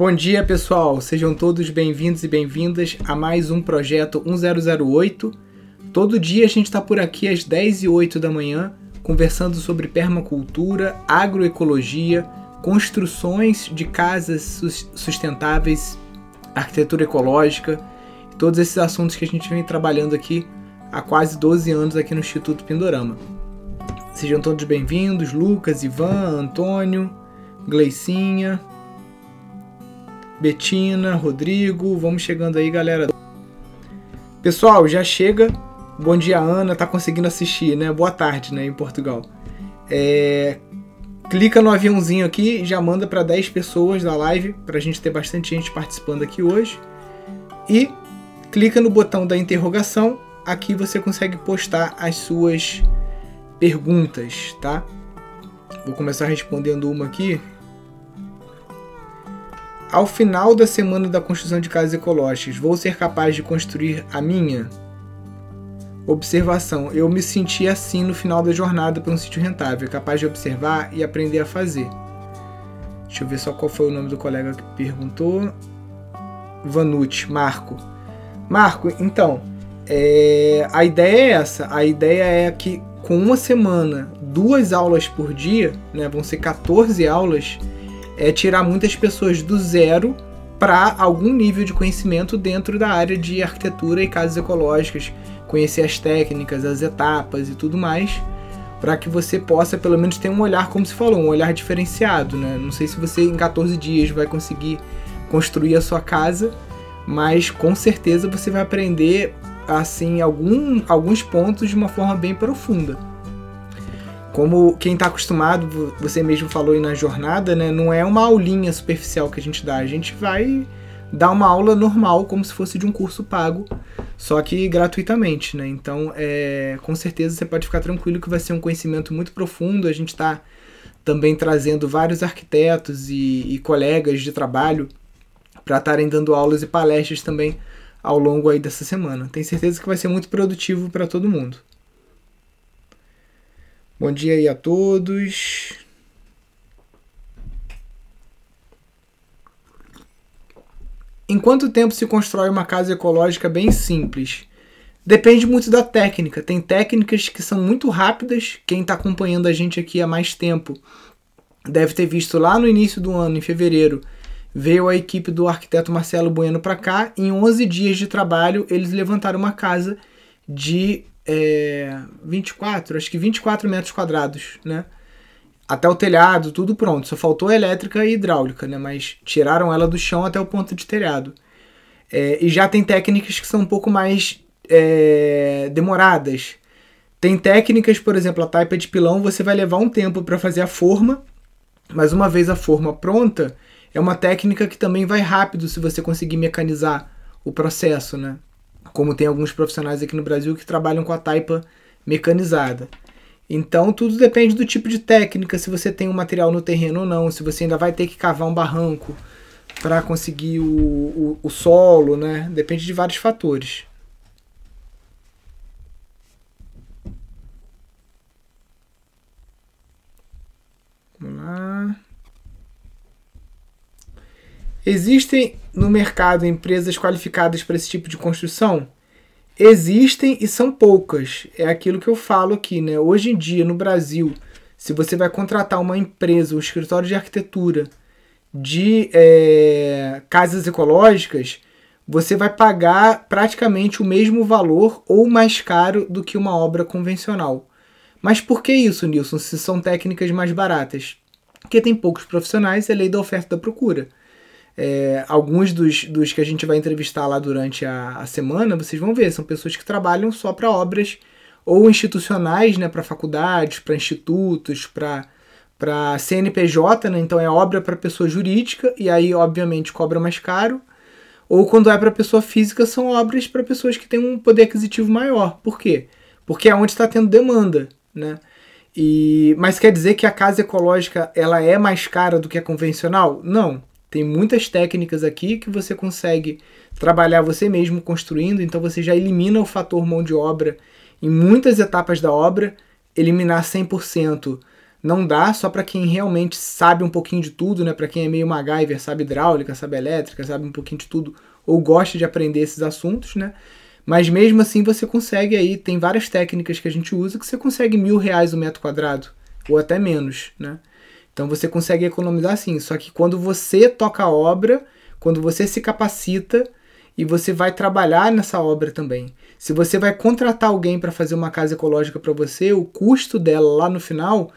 Bom dia, pessoal. Sejam todos bem-vindos e bem-vindas a mais um projeto 1008. Todo dia a gente está por aqui às 10 e 8 da manhã, conversando sobre permacultura, agroecologia, construções de casas sustentáveis, arquitetura ecológica, todos esses assuntos que a gente vem trabalhando aqui há quase 12 anos aqui no Instituto Pindorama. Sejam todos bem-vindos, Lucas, Ivan, Antônio, Gleicinha, Betina, Rodrigo, vamos chegando aí, galera. Pessoal, já chega. Bom dia, Ana, tá conseguindo assistir, né? Boa tarde, né, em Portugal. É... Clica no aviãozinho aqui, já manda para 10 pessoas da live, pra gente ter bastante gente participando aqui hoje. E clica no botão da interrogação, aqui você consegue postar as suas perguntas, tá? Vou começar respondendo uma aqui. Ao final da semana da construção de casas ecológicas, vou ser capaz de construir a minha? Observação: eu me senti assim no final da jornada para um sítio rentável, capaz de observar e aprender a fazer. Deixa eu ver só qual foi o nome do colega que perguntou. Vanucci, Marco. Marco, então, é, a ideia é essa. A ideia é que com uma semana, duas aulas por dia, né, vão ser 14 aulas, é tirar muitas pessoas do zero para algum nível de conhecimento dentro da área de arquitetura e casas ecológicas, conhecer as técnicas, as etapas e tudo mais, para que você possa pelo menos ter um olhar, como se falou, um olhar diferenciado, né? Não sei se você em 14 dias vai conseguir construir a sua casa, mas com certeza você vai aprender assim algum, alguns pontos de uma forma bem profunda. Como quem está acostumado, você mesmo falou aí na jornada, né? Não é uma aulinha superficial que a gente dá. A gente vai dar uma aula normal, como se fosse de um curso pago, só que gratuitamente, né? Então, é, com certeza você pode ficar tranquilo que vai ser um conhecimento muito profundo. A gente está também trazendo vários arquitetos e, e colegas de trabalho para estarem dando aulas e palestras também ao longo aí dessa semana. Tenho certeza que vai ser muito produtivo para todo mundo. Bom dia aí a todos. Em quanto tempo se constrói uma casa ecológica bem simples? Depende muito da técnica. Tem técnicas que são muito rápidas. Quem está acompanhando a gente aqui há mais tempo deve ter visto lá no início do ano, em fevereiro, veio a equipe do arquiteto Marcelo Bueno para cá. Em 11 dias de trabalho, eles levantaram uma casa de é, 24, acho que 24 metros quadrados, né? Até o telhado, tudo pronto. Só faltou elétrica e hidráulica, né? Mas tiraram ela do chão até o ponto de telhado. É, e já tem técnicas que são um pouco mais é, demoradas. Tem técnicas, por exemplo, a taipa de pilão, você vai levar um tempo para fazer a forma, mas uma vez a forma pronta, é uma técnica que também vai rápido se você conseguir mecanizar o processo, né? Como tem alguns profissionais aqui no Brasil que trabalham com a taipa mecanizada. Então tudo depende do tipo de técnica, se você tem o um material no terreno ou não, se você ainda vai ter que cavar um barranco para conseguir o, o, o, solo, né? Depende de vários fatores. Vamos lá. Existem no mercado empresas qualificadas para esse tipo de construção? Existem e são poucas. É aquilo que eu falo aqui, né? Hoje em dia, no Brasil, se você vai contratar uma empresa, um escritório de arquitetura de é, casas ecológicas, você vai pagar praticamente o mesmo valor ou mais caro do que uma obra convencional. Mas por que isso, Nilson, se são técnicas mais baratas? Porque tem poucos profissionais, é lei da oferta e da procura. É, alguns dos, dos que a gente vai entrevistar lá durante a, a semana, vocês vão ver, são pessoas que trabalham só para obras ou institucionais, né, para faculdades, para institutos, para para CNPJ, né? Então é obra para pessoa jurídica e aí obviamente cobra mais caro. Ou quando é para pessoa física, são obras para pessoas que têm um poder aquisitivo maior. Por quê? Porque é onde está tendo demanda, né? E, mas quer dizer que a casa ecológica ela é mais cara do que a convencional? Não. Tem muitas técnicas aqui que você consegue trabalhar você mesmo construindo, então você já elimina o fator mão de obra em muitas etapas da obra, eliminar 100% não dá, só para quem realmente sabe um pouquinho de tudo, né? Para quem é meio MacGyver, sabe hidráulica, sabe elétrica, sabe um pouquinho de tudo, ou gosta de aprender esses assuntos, né? Mas mesmo assim você consegue aí, tem várias técnicas que a gente usa que você consegue mil reais o metro quadrado, ou até menos, né? Então você consegue economizar sim. Só que quando você toca a obra, quando você se capacita e você vai trabalhar nessa obra também. Se você vai contratar alguém para fazer uma casa ecológica para você, o custo dela lá no final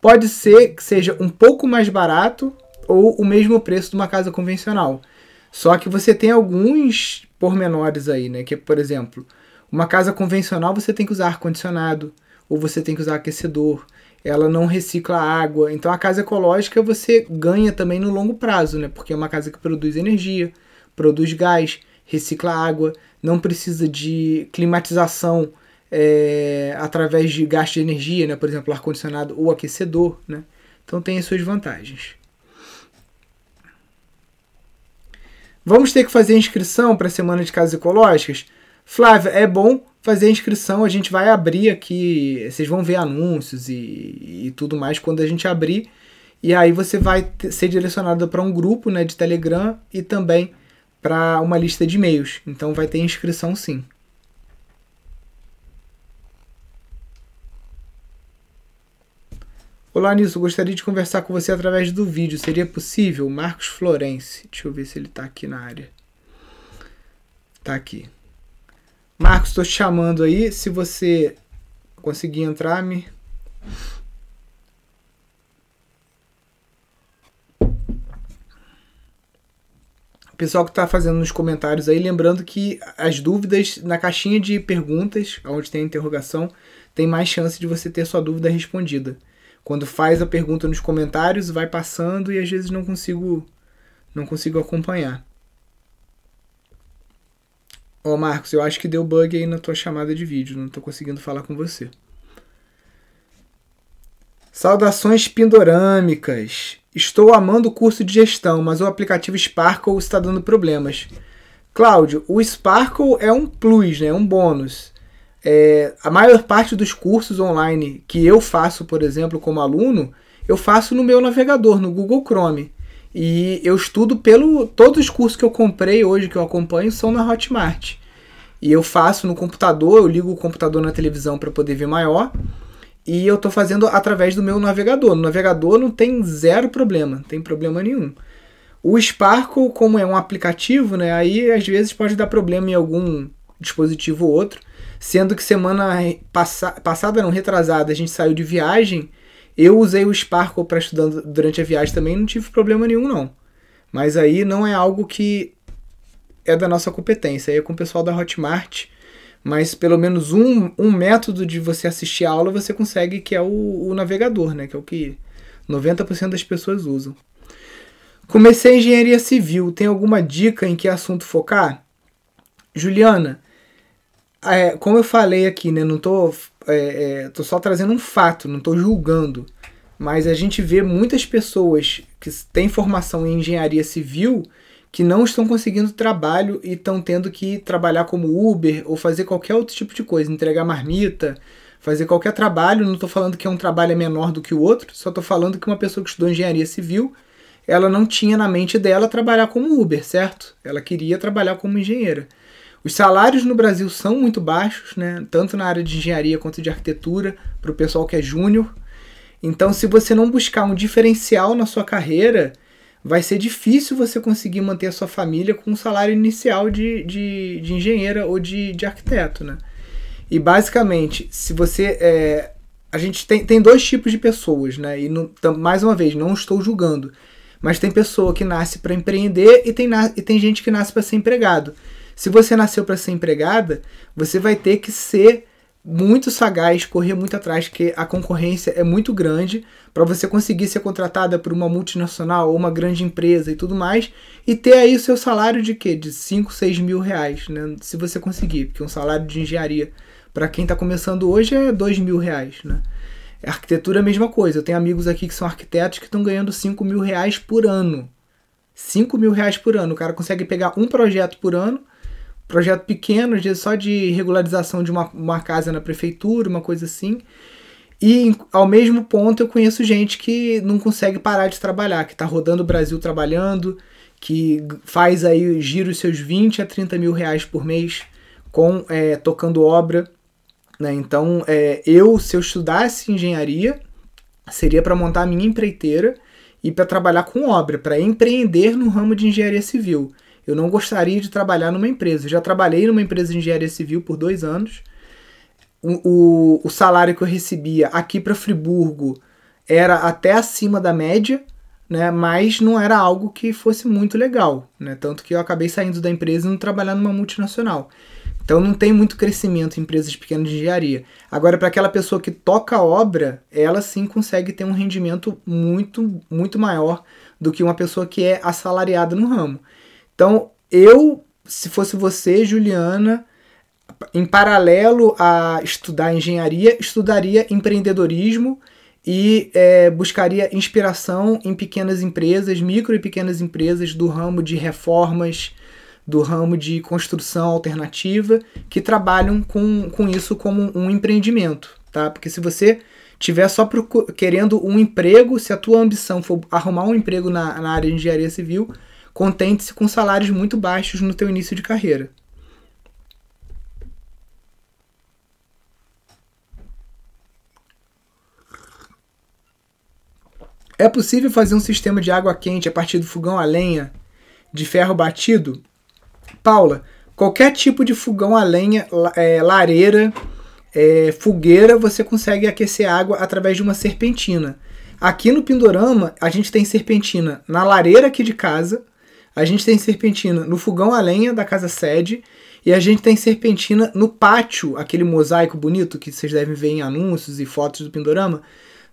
pode ser que seja um pouco mais barato ou o mesmo preço de uma casa convencional. Só que você tem alguns pormenores aí, né? Que por exemplo, uma casa convencional você tem que usar ar condicionado ou você tem que usar aquecedor. Ela não recicla água. Então a casa ecológica você ganha também no longo prazo, né? Porque é uma casa que produz energia, produz gás, recicla água, não precisa de climatização é, através de gasto de energia, né? por exemplo, ar-condicionado ou aquecedor. Né? Então tem as suas vantagens. Vamos ter que fazer inscrição para a Semana de Casas Ecológicas? Flávia, é bom fazer inscrição. A gente vai abrir aqui, vocês vão ver anúncios e, e tudo mais quando a gente abrir. E aí você vai ser direcionado para um grupo né, de Telegram e também para uma lista de e-mails. Então vai ter inscrição sim. Olá, Nisso. Gostaria de conversar com você através do vídeo. Seria possível? Marcos Florence. Deixa eu ver se ele está aqui na área. Está aqui. Marcos, estou te chamando aí. Se você conseguir entrar, me. pessoal que está fazendo nos comentários aí, lembrando que as dúvidas na caixinha de perguntas, onde tem a interrogação, tem mais chance de você ter sua dúvida respondida. Quando faz a pergunta nos comentários, vai passando e às vezes não consigo não consigo acompanhar. Oh, Marcos, eu acho que deu bug aí na tua chamada de vídeo, não estou conseguindo falar com você. Saudações pindorâmicas. Estou amando o curso de gestão, mas o aplicativo Sparkle está dando problemas. Cláudio, o Sparkle é um plus, né? um bônus. É, a maior parte dos cursos online que eu faço, por exemplo, como aluno, eu faço no meu navegador, no Google Chrome. E eu estudo pelo. Todos os cursos que eu comprei hoje, que eu acompanho, são na Hotmart. E eu faço no computador, eu ligo o computador na televisão para poder ver maior. E eu estou fazendo através do meu navegador. No navegador não tem zero problema, não tem problema nenhum. O Sparkle, como é um aplicativo, né, aí às vezes pode dar problema em algum dispositivo ou outro. Sendo que semana passa, passada, não, retrasada, a gente saiu de viagem. Eu usei o Sparkle para estudar durante a viagem também, não tive problema nenhum, não. Mas aí não é algo que é da nossa competência, é com o pessoal da Hotmart. Mas pelo menos um, um método de você assistir a aula você consegue, que é o, o navegador, né? Que é o que 90% das pessoas usam. Comecei engenharia civil. Tem alguma dica em que assunto focar? Juliana, é, como eu falei aqui, né, não tô, é, é, tô só trazendo um fato, não tô julgando, mas a gente vê muitas pessoas que têm formação em engenharia civil que não estão conseguindo trabalho e estão tendo que trabalhar como Uber ou fazer qualquer outro tipo de coisa, entregar marmita, fazer qualquer trabalho. Não estou falando que é um trabalho menor do que o outro, só estou falando que uma pessoa que estudou engenharia civil, ela não tinha na mente dela trabalhar como Uber, certo? Ela queria trabalhar como engenheira. Os salários no Brasil são muito baixos, né? tanto na área de engenharia quanto de arquitetura, para o pessoal que é júnior. Então, se você não buscar um diferencial na sua carreira, vai ser difícil você conseguir manter a sua família com um salário inicial de, de, de engenheira ou de, de arquiteto. Né? E basicamente, se você. É, a gente tem, tem dois tipos de pessoas, né? E não, mais uma vez, não estou julgando. Mas tem pessoa que nasce para empreender e tem, e tem gente que nasce para ser empregado. Se você nasceu para ser empregada, você vai ter que ser muito sagaz, correr muito atrás, porque a concorrência é muito grande para você conseguir ser contratada por uma multinacional ou uma grande empresa e tudo mais, e ter aí o seu salário de quê? De 5, 6 mil reais, né? Se você conseguir, porque um salário de engenharia para quem está começando hoje é 2 mil reais, né? A arquitetura é a mesma coisa. Eu tenho amigos aqui que são arquitetos que estão ganhando 5 mil reais por ano. 5 mil reais por ano. O cara consegue pegar um projeto por ano projeto pequeno, só de regularização de uma, uma casa na prefeitura, uma coisa assim. E ao mesmo ponto eu conheço gente que não consegue parar de trabalhar, que está rodando o Brasil trabalhando, que faz aí gira os seus 20 a 30 mil reais por mês com é, tocando obra. Né? Então é, eu, se eu estudasse engenharia, seria para montar a minha empreiteira e para trabalhar com obra, para empreender no ramo de engenharia civil. Eu não gostaria de trabalhar numa empresa. Eu já trabalhei numa empresa de engenharia civil por dois anos. O, o, o salário que eu recebia aqui para Friburgo era até acima da média, né? Mas não era algo que fosse muito legal, né? Tanto que eu acabei saindo da empresa e não trabalhar numa multinacional. Então não tem muito crescimento em empresas pequenas de engenharia. Agora, para aquela pessoa que toca obra, ela sim consegue ter um rendimento muito, muito maior do que uma pessoa que é assalariada no ramo. Então, eu, se fosse você, Juliana, em paralelo a estudar engenharia, estudaria empreendedorismo e é, buscaria inspiração em pequenas empresas, micro e pequenas empresas do ramo de reformas, do ramo de construção alternativa, que trabalham com, com isso como um empreendimento, tá? Porque se você tiver só querendo um emprego, se a tua ambição for arrumar um emprego na, na área de engenharia civil, contente-se com salários muito baixos no teu início de carreira. É possível fazer um sistema de água quente a partir do fogão a lenha de ferro batido? Paula, qualquer tipo de fogão a lenha, é, lareira, é, fogueira, você consegue aquecer água através de uma serpentina. Aqui no Pindorama, a gente tem serpentina na lareira aqui de casa, a gente tem serpentina no fogão a lenha da casa sede e a gente tem serpentina no pátio, aquele mosaico bonito que vocês devem ver em anúncios e fotos do Pindorama.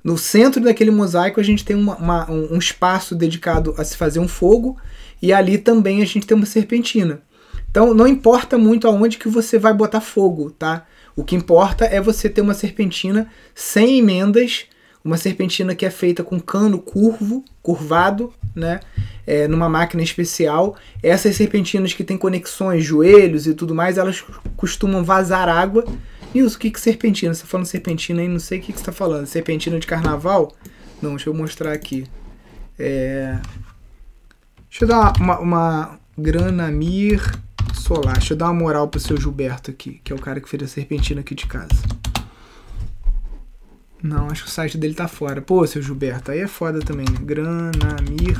No centro daquele mosaico a gente tem uma, uma, um espaço dedicado a se fazer um fogo e ali também a gente tem uma serpentina. Então não importa muito aonde que você vai botar fogo, tá? O que importa é você ter uma serpentina sem emendas, uma serpentina que é feita com cano curvo, curvado, né? É, numa máquina especial. Essas serpentinas que têm conexões, joelhos e tudo mais, elas costumam vazar água Nilson, o que que serpentina? Você tá falando serpentina aí, não sei o que que você tá falando. Serpentina de carnaval? Não, deixa eu mostrar aqui. É... Deixa eu dar uma, uma Granamir Solar. Deixa eu dar uma moral pro seu Gilberto aqui, que é o cara que fez a serpentina aqui de casa. Não, acho que o site dele tá fora. Pô, seu Gilberto, aí é foda também, né? Granamir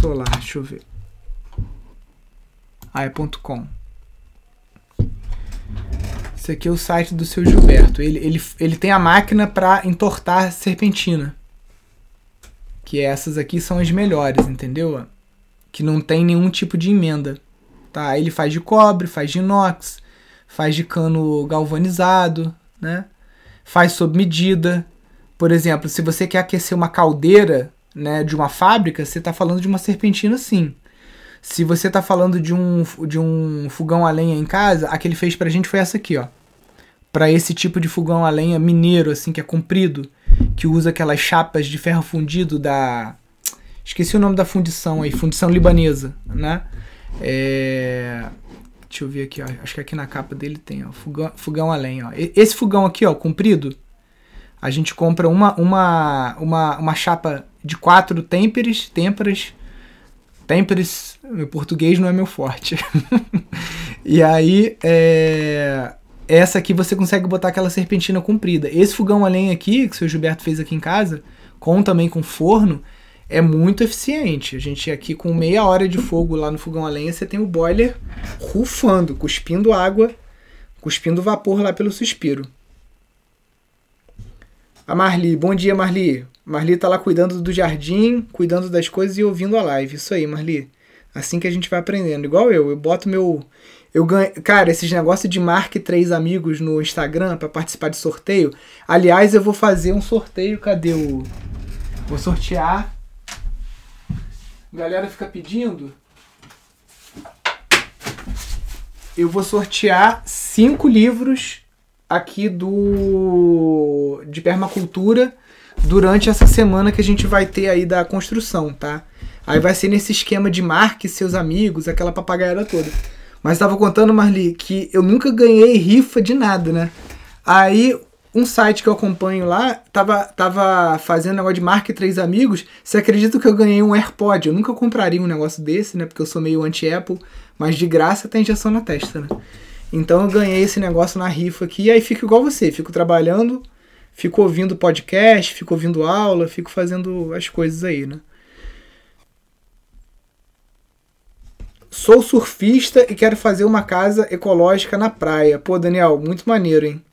Solar, deixa eu ver. Ah, é .com. Esse aqui é o site do seu Gilberto. Ele, ele, ele tem a máquina para entortar serpentina. Que essas aqui são as melhores, entendeu? Que não tem nenhum tipo de emenda. Tá? Ele faz de cobre, faz de inox, faz de cano galvanizado, né? Faz sob medida. Por exemplo, se você quer aquecer uma caldeira né, de uma fábrica, você está falando de uma serpentina sim. Se você está falando de um, de um fogão a lenha em casa, a que ele fez pra gente foi essa aqui, ó para esse tipo de fogão a lenha mineiro, assim, que é comprido, que usa aquelas chapas de ferro fundido da. Esqueci o nome da fundição aí, fundição libanesa, né? É... Deixa eu ver aqui, ó. Acho que aqui na capa dele tem, ó. Fogão, fogão a lenha, ó. Esse fogão aqui, ó, comprido, a gente compra uma, uma, uma, uma chapa de quatro têmperes, têmperas. Têmperes, meu português não é meu forte. e aí, é essa aqui você consegue botar aquela serpentina comprida. Esse fogão a lenha aqui, que o seu Gilberto fez aqui em casa, com também com forno, é muito eficiente. A gente aqui com meia hora de fogo lá no fogão a lenha, você tem o boiler rufando, cuspindo água, cuspindo vapor lá pelo suspiro. A Marli, bom dia Marli. Marli tá lá cuidando do jardim, cuidando das coisas e ouvindo a live. Isso aí, Marli. Assim que a gente vai aprendendo. Igual eu, eu boto meu eu ganho, cara, esses negócios de marque três amigos no Instagram para participar de sorteio. Aliás, eu vou fazer um sorteio, cadê o Vou sortear. Galera fica pedindo. Eu vou sortear cinco livros aqui do de permacultura durante essa semana que a gente vai ter aí da construção, tá? Aí vai ser nesse esquema de marque seus amigos, aquela papagaiada toda. Mas estava contando, Marli, que eu nunca ganhei rifa de nada, né? Aí um site que eu acompanho lá tava, tava fazendo negócio de marca três amigos. Você acredita que eu ganhei um AirPod? Eu nunca compraria um negócio desse, né? Porque eu sou meio anti-Apple, mas de graça tem injeção na testa, né? Então eu ganhei esse negócio na rifa aqui e aí fico igual você, fico trabalhando, fico ouvindo podcast, fico ouvindo aula, fico fazendo as coisas aí, né? Sou surfista e quero fazer uma casa ecológica na praia. Pô, Daniel, muito maneiro, hein?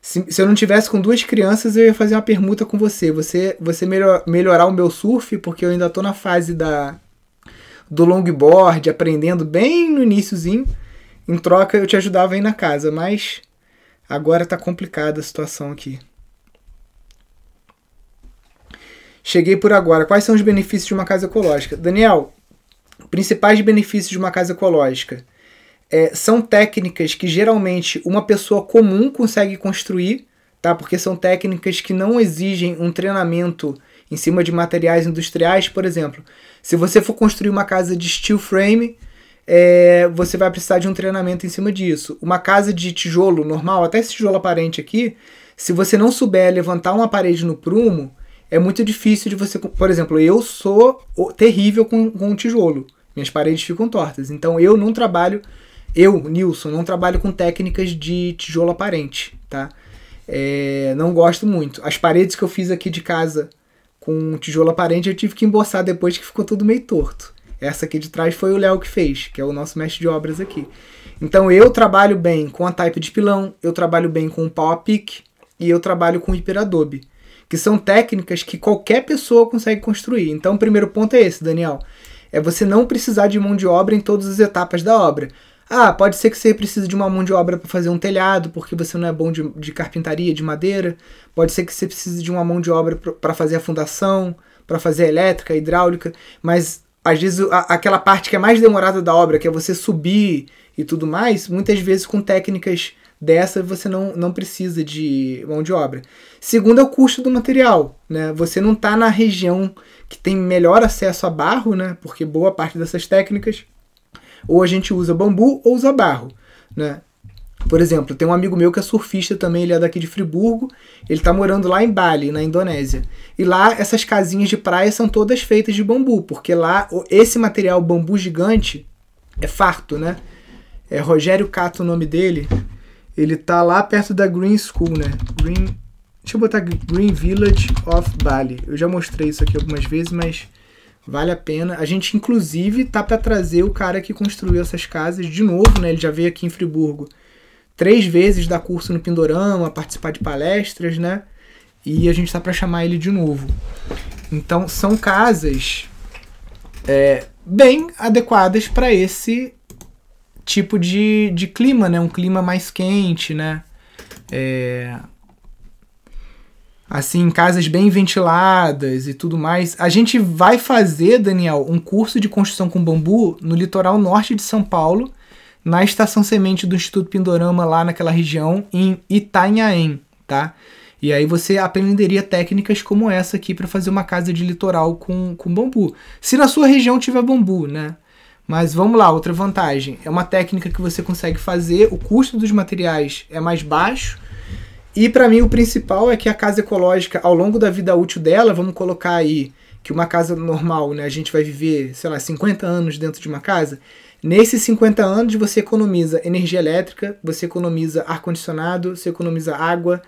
Se, se eu não tivesse com duas crianças, eu ia fazer uma permuta com você. Você, você melhor, melhorar o meu surf, porque eu ainda tô na fase da do longboard, aprendendo bem no iníciozinho. Em troca, eu te ajudava aí na casa, mas agora tá complicada a situação aqui. Cheguei por agora. Quais são os benefícios de uma casa ecológica? Daniel, Principais benefícios de uma casa ecológica. É, são técnicas que geralmente uma pessoa comum consegue construir, tá? Porque são técnicas que não exigem um treinamento em cima de materiais industriais, por exemplo. Se você for construir uma casa de steel frame, é, você vai precisar de um treinamento em cima disso. Uma casa de tijolo normal, até esse tijolo aparente aqui, se você não souber levantar uma parede no prumo, é muito difícil de você. Por exemplo, eu sou terrível com, com tijolo. Minhas paredes ficam tortas. Então eu não trabalho. Eu, Nilson, não trabalho com técnicas de tijolo aparente, tá? É, não gosto muito. As paredes que eu fiz aqui de casa com tijolo aparente eu tive que emboçar depois que ficou tudo meio torto. Essa aqui de trás foi o Léo que fez, que é o nosso mestre de obras aqui. Então eu trabalho bem com a type de pilão, eu trabalho bem com o Power Pick e eu trabalho com o Hiperadobe que são técnicas que qualquer pessoa consegue construir. Então, o primeiro ponto é esse, Daniel. É você não precisar de mão de obra em todas as etapas da obra. Ah, pode ser que você precise de uma mão de obra para fazer um telhado, porque você não é bom de, de, carpintaria, de madeira. Pode ser que você precise de uma mão de obra para fazer a fundação, para fazer a elétrica, a hidráulica. Mas, às vezes, a, aquela parte que é mais demorada da obra, que é você subir e tudo mais, muitas vezes com técnicas dessa você não, não precisa de mão de obra. Segundo é o custo do material, né? Você não está na região que tem melhor acesso a barro, né? Porque boa parte dessas técnicas ou a gente usa bambu ou usa barro, né? Por exemplo, tem um amigo meu que é surfista também, ele é daqui de Friburgo, ele está morando lá em Bali, na Indonésia. E lá essas casinhas de praia são todas feitas de bambu, porque lá esse material bambu gigante é farto, né? É Rogério Cato o nome dele. Ele tá lá perto da Green School, né? Green. Deixa eu botar Green Village of Bali. Eu já mostrei isso aqui algumas vezes, mas vale a pena. A gente, inclusive, tá para trazer o cara que construiu essas casas de novo, né? Ele já veio aqui em Friburgo três vezes dar curso no Pindorama, participar de palestras, né? E a gente tá para chamar ele de novo. Então, são casas é, bem adequadas para esse tipo de, de clima, né? Um clima mais quente, né? É... Assim, casas bem ventiladas e tudo mais. A gente vai fazer, Daniel, um curso de construção com bambu no litoral norte de São Paulo, na estação semente do Instituto Pindorama, lá naquela região, em Itanhaém, tá? E aí você aprenderia técnicas como essa aqui para fazer uma casa de litoral com, com bambu. Se na sua região tiver bambu, né? Mas vamos lá, outra vantagem. É uma técnica que você consegue fazer, o custo dos materiais é mais baixo. E para mim o principal é que a casa ecológica, ao longo da vida útil dela, vamos colocar aí que uma casa normal, né, a gente vai viver, sei lá, 50 anos dentro de uma casa. Nesses 50 anos você economiza energia elétrica, você economiza ar condicionado, você economiza água,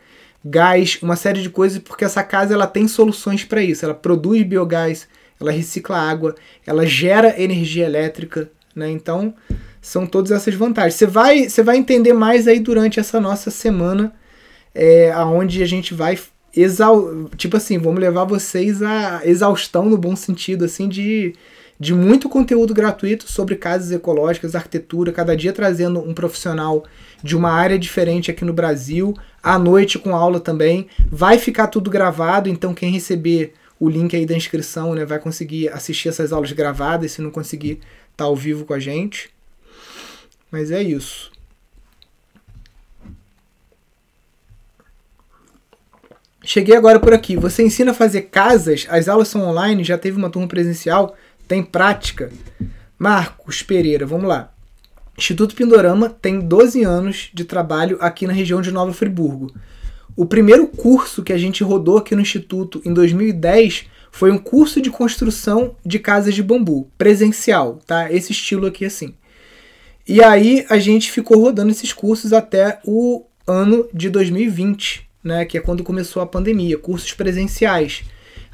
gás, uma série de coisas, porque essa casa ela tem soluções para isso. Ela produz biogás, ela recicla água, ela gera energia elétrica, né? Então, são todas essas vantagens. Você vai, você vai entender mais aí durante essa nossa semana, é, aonde a gente vai exau tipo assim, vamos levar vocês a exaustão no bom sentido, assim, de, de muito conteúdo gratuito sobre casas ecológicas, arquitetura, cada dia trazendo um profissional de uma área diferente aqui no Brasil, à noite com aula também. Vai ficar tudo gravado, então quem receber o link aí da inscrição, né? Vai conseguir assistir essas aulas gravadas se não conseguir estar tá ao vivo com a gente. Mas é isso. Cheguei agora por aqui. Você ensina a fazer casas? As aulas são online? Já teve uma turma presencial? Tem prática? Marcos Pereira, vamos lá. Instituto Pindorama tem 12 anos de trabalho aqui na região de Nova Friburgo. o primeiro curso que a gente rodou aqui no Instituto em 2010 foi um curso de construção de casas de bambu, presencial, tá? Esse estilo aqui assim. E aí a gente ficou rodando esses cursos até o ano de 2020, né, que é quando começou a pandemia, cursos presenciais.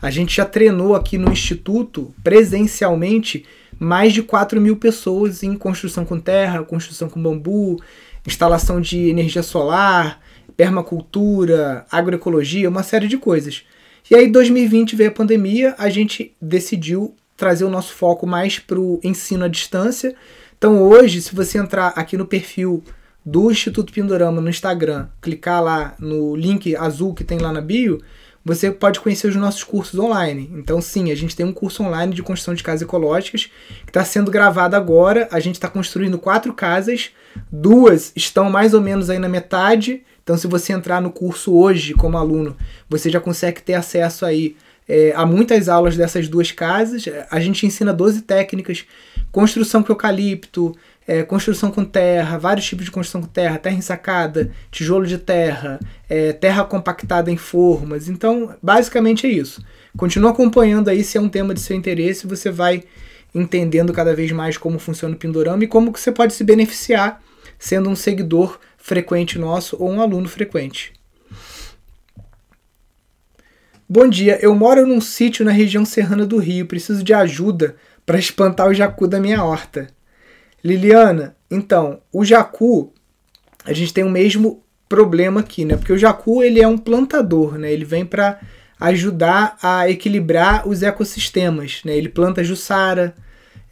A gente já treinou aqui no instituto presencialmente mais de 4 mil pessoas em construção com terra, construção com bambu, instalação de energia solar, permacultura, agroecologia, uma série de coisas. E aí, 2020 veio a pandemia, a gente decidiu trazer o nosso foco mais para o ensino à distância. Então, hoje, se você entrar aqui no perfil do Instituto Pindorama no Instagram, clicar lá no link azul que tem lá na bio, você pode conhecer os nossos cursos online. Então, sim, a gente tem um curso online de construção de casas ecológicas que está sendo gravado agora. A gente está construindo quatro casas, duas estão mais ou menos aí na metade então, se você entrar no curso hoje como aluno, você já consegue ter acesso aí é, a muitas aulas dessas duas casas. A gente ensina 12 técnicas: construção com eucalipto, é, construção com terra, vários tipos de construção com terra, terra ensacada, tijolo de terra, é, terra compactada em formas. Então, basicamente é isso. Continua acompanhando aí se é um tema de seu interesse, você vai entendendo cada vez mais como funciona o Pindorama e como que você pode se beneficiar sendo um seguidor frequente nosso ou um aluno frequente. Bom dia, eu moro num sítio na região serrana do Rio, preciso de ajuda para espantar o jacu da minha horta. Liliana, então, o jacu, a gente tem o mesmo problema aqui, né? Porque o jacu ele é um plantador, né? Ele vem para ajudar a equilibrar os ecossistemas, né? Ele planta jussara,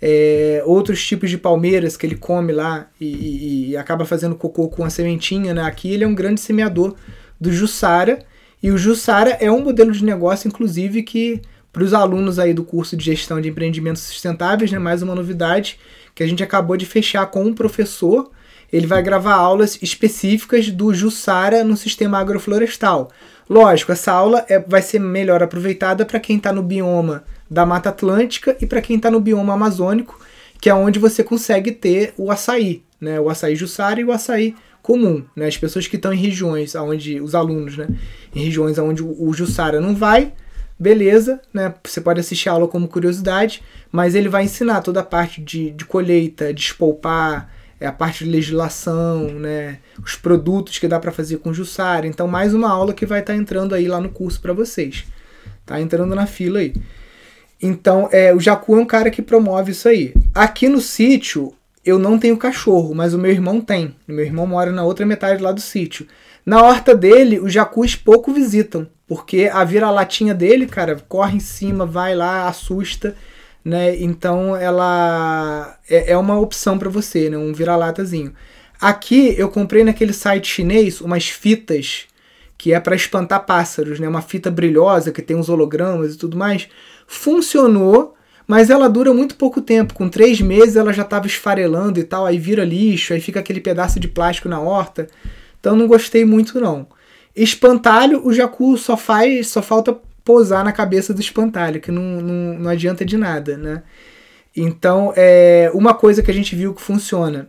é, outros tipos de palmeiras que ele come lá e, e, acaba fazendo cocô com a sementinha, né? Aqui ele é um grande semeador do Jussara e o Jussara é um modelo de negócio, inclusive, que para os alunos aí do curso de gestão de empreendimentos sustentáveis, né? Mais uma novidade que a gente acabou de fechar com um professor. Ele vai gravar aulas específicas do Jussara no sistema agroflorestal. Lógico, essa aula é, vai ser melhor aproveitada para quem está no bioma da Mata Atlântica e para quem está no bioma amazônico, que é onde você consegue ter o açaí, né? O açaí jussara e o açaí comum, né? As pessoas que estão em regiões onde os alunos, né? Em regiões onde o, jussara não vai, beleza, né? Você pode assistir a aula como curiosidade, mas ele vai ensinar toda a parte de, de colheita, de espolpar, é a parte de legislação, né? Os produtos que dá para fazer com jussara. Então, mais uma aula que vai estar tá entrando aí lá no curso para vocês. Tá entrando na fila aí. Então, é, o Jacu é um cara que promove isso aí. Aqui no sítio, eu não tenho cachorro, mas o meu irmão tem. O meu irmão mora na outra metade lá do sítio. Na horta dele, os jacus pouco visitam, porque a vira-latinha dele, cara, corre em cima, vai lá, assusta, né? Então ela é, é uma opção para você, né? Um vira-latazinho. Aqui eu comprei naquele site chinês umas fitas que é para espantar pássaros, né? Uma fita brilhosa que tem uns hologramas e tudo mais funcionou, mas ela dura muito pouco tempo. Com três meses ela já estava esfarelando e tal, aí vira lixo, aí fica aquele pedaço de plástico na horta. Então não gostei muito não. Espantalho, o jacu só faz, só falta pousar na cabeça do espantalho, que não, não, não adianta de nada, né? Então, é uma coisa que a gente viu que funciona.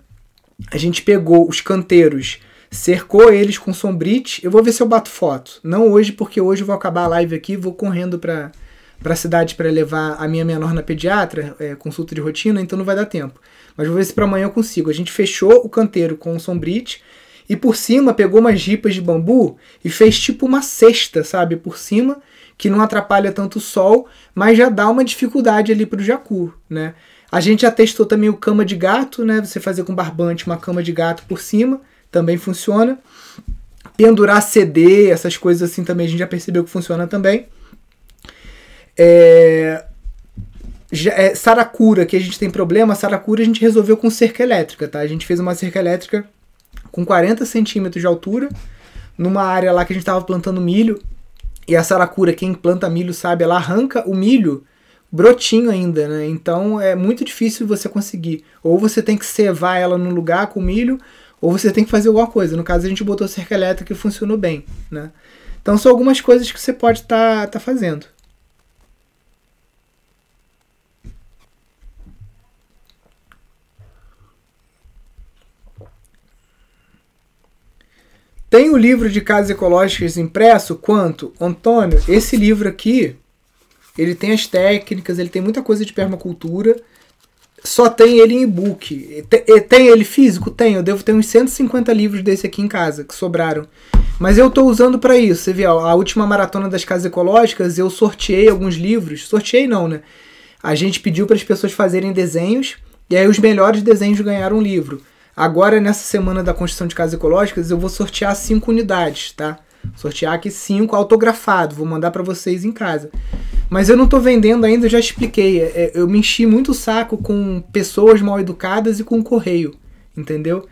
A gente pegou os canteiros, cercou eles com sombrite. Eu vou ver se eu bato foto. Não hoje, porque hoje eu vou acabar a live aqui, vou correndo para para a cidade para levar a minha menor na pediatra, é, consulta de rotina, então não vai dar tempo. Mas vou ver se para amanhã eu consigo. A gente fechou o canteiro com sombrite e por cima pegou umas ripas de bambu e fez tipo uma cesta, sabe, por cima, que não atrapalha tanto o sol, mas já dá uma dificuldade ali para o jacu, né? A gente já testou também o cama de gato, né? Você fazer com barbante uma cama de gato por cima, também funciona. Pendurar CD, essas coisas assim também a gente já percebeu que funciona também. É, é, Saracura, que a gente tem problema, Saracura a gente resolveu com cerca elétrica, tá? A gente fez uma cerca elétrica com 40 centímetros de altura, numa área lá que a gente estava plantando milho. E a saracura, quem planta milho sabe, ela arranca o milho brotinho ainda, né? Então é muito difícil você conseguir. Ou você tem que cevar ela num lugar com milho, ou você tem que fazer alguma coisa. No caso, a gente botou cerca elétrica e funcionou bem, né? Então são algumas coisas que você pode estar tá, tá fazendo. Tem o livro de casas ecológicas impresso? Quanto? Antônio, esse livro aqui, ele tem as técnicas, ele tem muita coisa de permacultura. Só tem ele em e-book. Tem ele físico? Tem. Eu devo ter uns 150 livros desse aqui em casa, que sobraram. Mas eu estou usando para isso. Você vê, a última maratona das casas ecológicas, eu sorteei alguns livros. Sorteei não, né? A gente pediu para as pessoas fazerem desenhos, e aí os melhores desenhos ganharam um livro. Agora, nessa semana da construção de casas ecológicas, eu vou sortear cinco unidades, tá? Sortear aqui cinco autografado, vou mandar para vocês em casa. Mas eu não estou vendendo ainda, eu já expliquei. É, é, eu me enchi muito o saco com pessoas mal educadas e com correio, entendeu?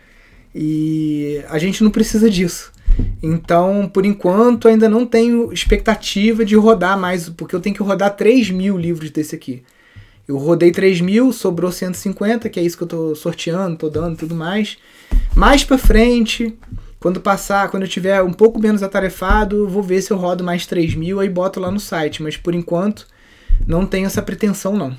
E a gente não precisa disso. Então, por enquanto, ainda não tenho expectativa de rodar mais, porque eu tenho que rodar 3 mil livros desse aqui. Eu rodei 3 mil, sobrou 150, que é isso que eu tô sorteando, tô dando tudo mais. Mais pra frente, quando passar, quando eu tiver um pouco menos atarefado, vou ver se eu rodo mais 3 mil e boto lá no site. Mas por enquanto, não tenho essa pretensão não.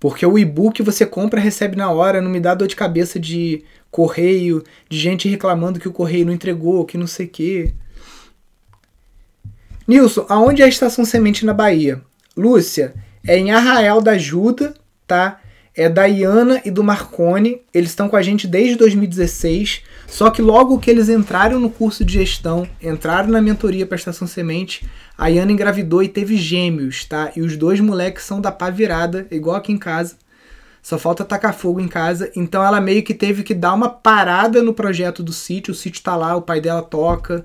Porque o e-book você compra recebe na hora, não me dá dor de cabeça de correio, de gente reclamando que o correio não entregou, que não sei o quê. Nilson, aonde é a estação semente na Bahia? Lúcia, é em Arraial da Ajuda, tá? É da Iana e do Marcone. Eles estão com a gente desde 2016. Só que logo que eles entraram no curso de gestão, entraram na mentoria para Estação Semente, a Iana engravidou e teve gêmeos, tá? E os dois moleques são da pá virada, igual aqui em casa. Só falta tacar fogo em casa. Então ela meio que teve que dar uma parada no projeto do sítio. O sítio tá lá, o pai dela toca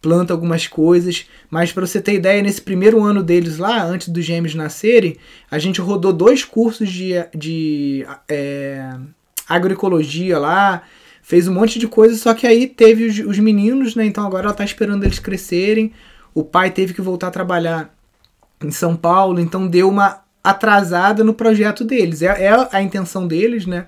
planta algumas coisas. Mas para você ter ideia, nesse primeiro ano deles lá, antes dos gêmeos nascerem, a gente rodou dois cursos de, de é, agroecologia lá, fez um monte de coisa, só que aí teve os, os meninos, né? Então agora ela tá esperando eles crescerem. O pai teve que voltar a trabalhar em São Paulo, então deu uma atrasada no projeto deles. É, é a intenção deles, né?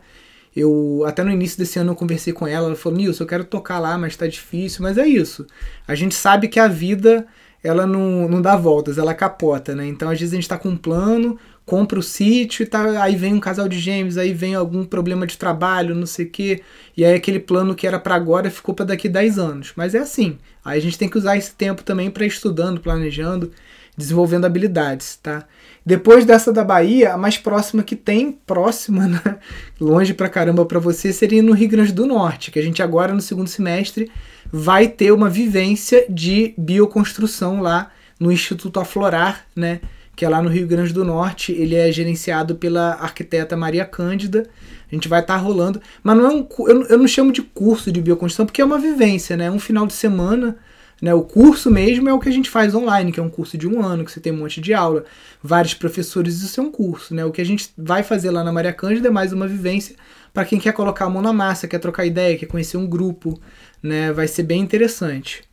Eu até no início desse ano eu conversei com ela, ela falou: "Nilson, eu quero tocar lá, mas tá difícil". Mas é isso. A gente sabe que a vida ela não, não dá voltas, ela capota, né? Então às vezes a gente tá com um plano, compra o sítio e tá, aí vem um casal de gêmeos, aí vem algum problema de trabalho, não sei o quê, e aí aquele plano que era para agora ficou para daqui 10 anos. Mas é assim. Aí a gente tem que usar esse tempo também para estudando, planejando, desenvolvendo habilidades, tá? Depois dessa da Bahia, a mais próxima que tem, próxima, né? longe pra caramba para você, seria no Rio Grande do Norte, que a gente agora no segundo semestre vai ter uma vivência de bioconstrução lá no Instituto Aflorar, né? Que é lá no Rio Grande do Norte. Ele é gerenciado pela arquiteta Maria Cândida. A gente vai estar tá rolando. Mas não é um, eu, eu não chamo de curso de bioconstrução, porque é uma vivência, né? Um final de semana né? O curso mesmo é o que a gente faz online, que é um curso de um ano, que você tem um monte de aula, vários professores, isso é um curso. Né? O que a gente vai fazer lá na Maria Cândida é mais uma vivência para quem quer colocar a mão na massa, quer trocar ideia, quer conhecer um grupo. Né? Vai ser bem interessante.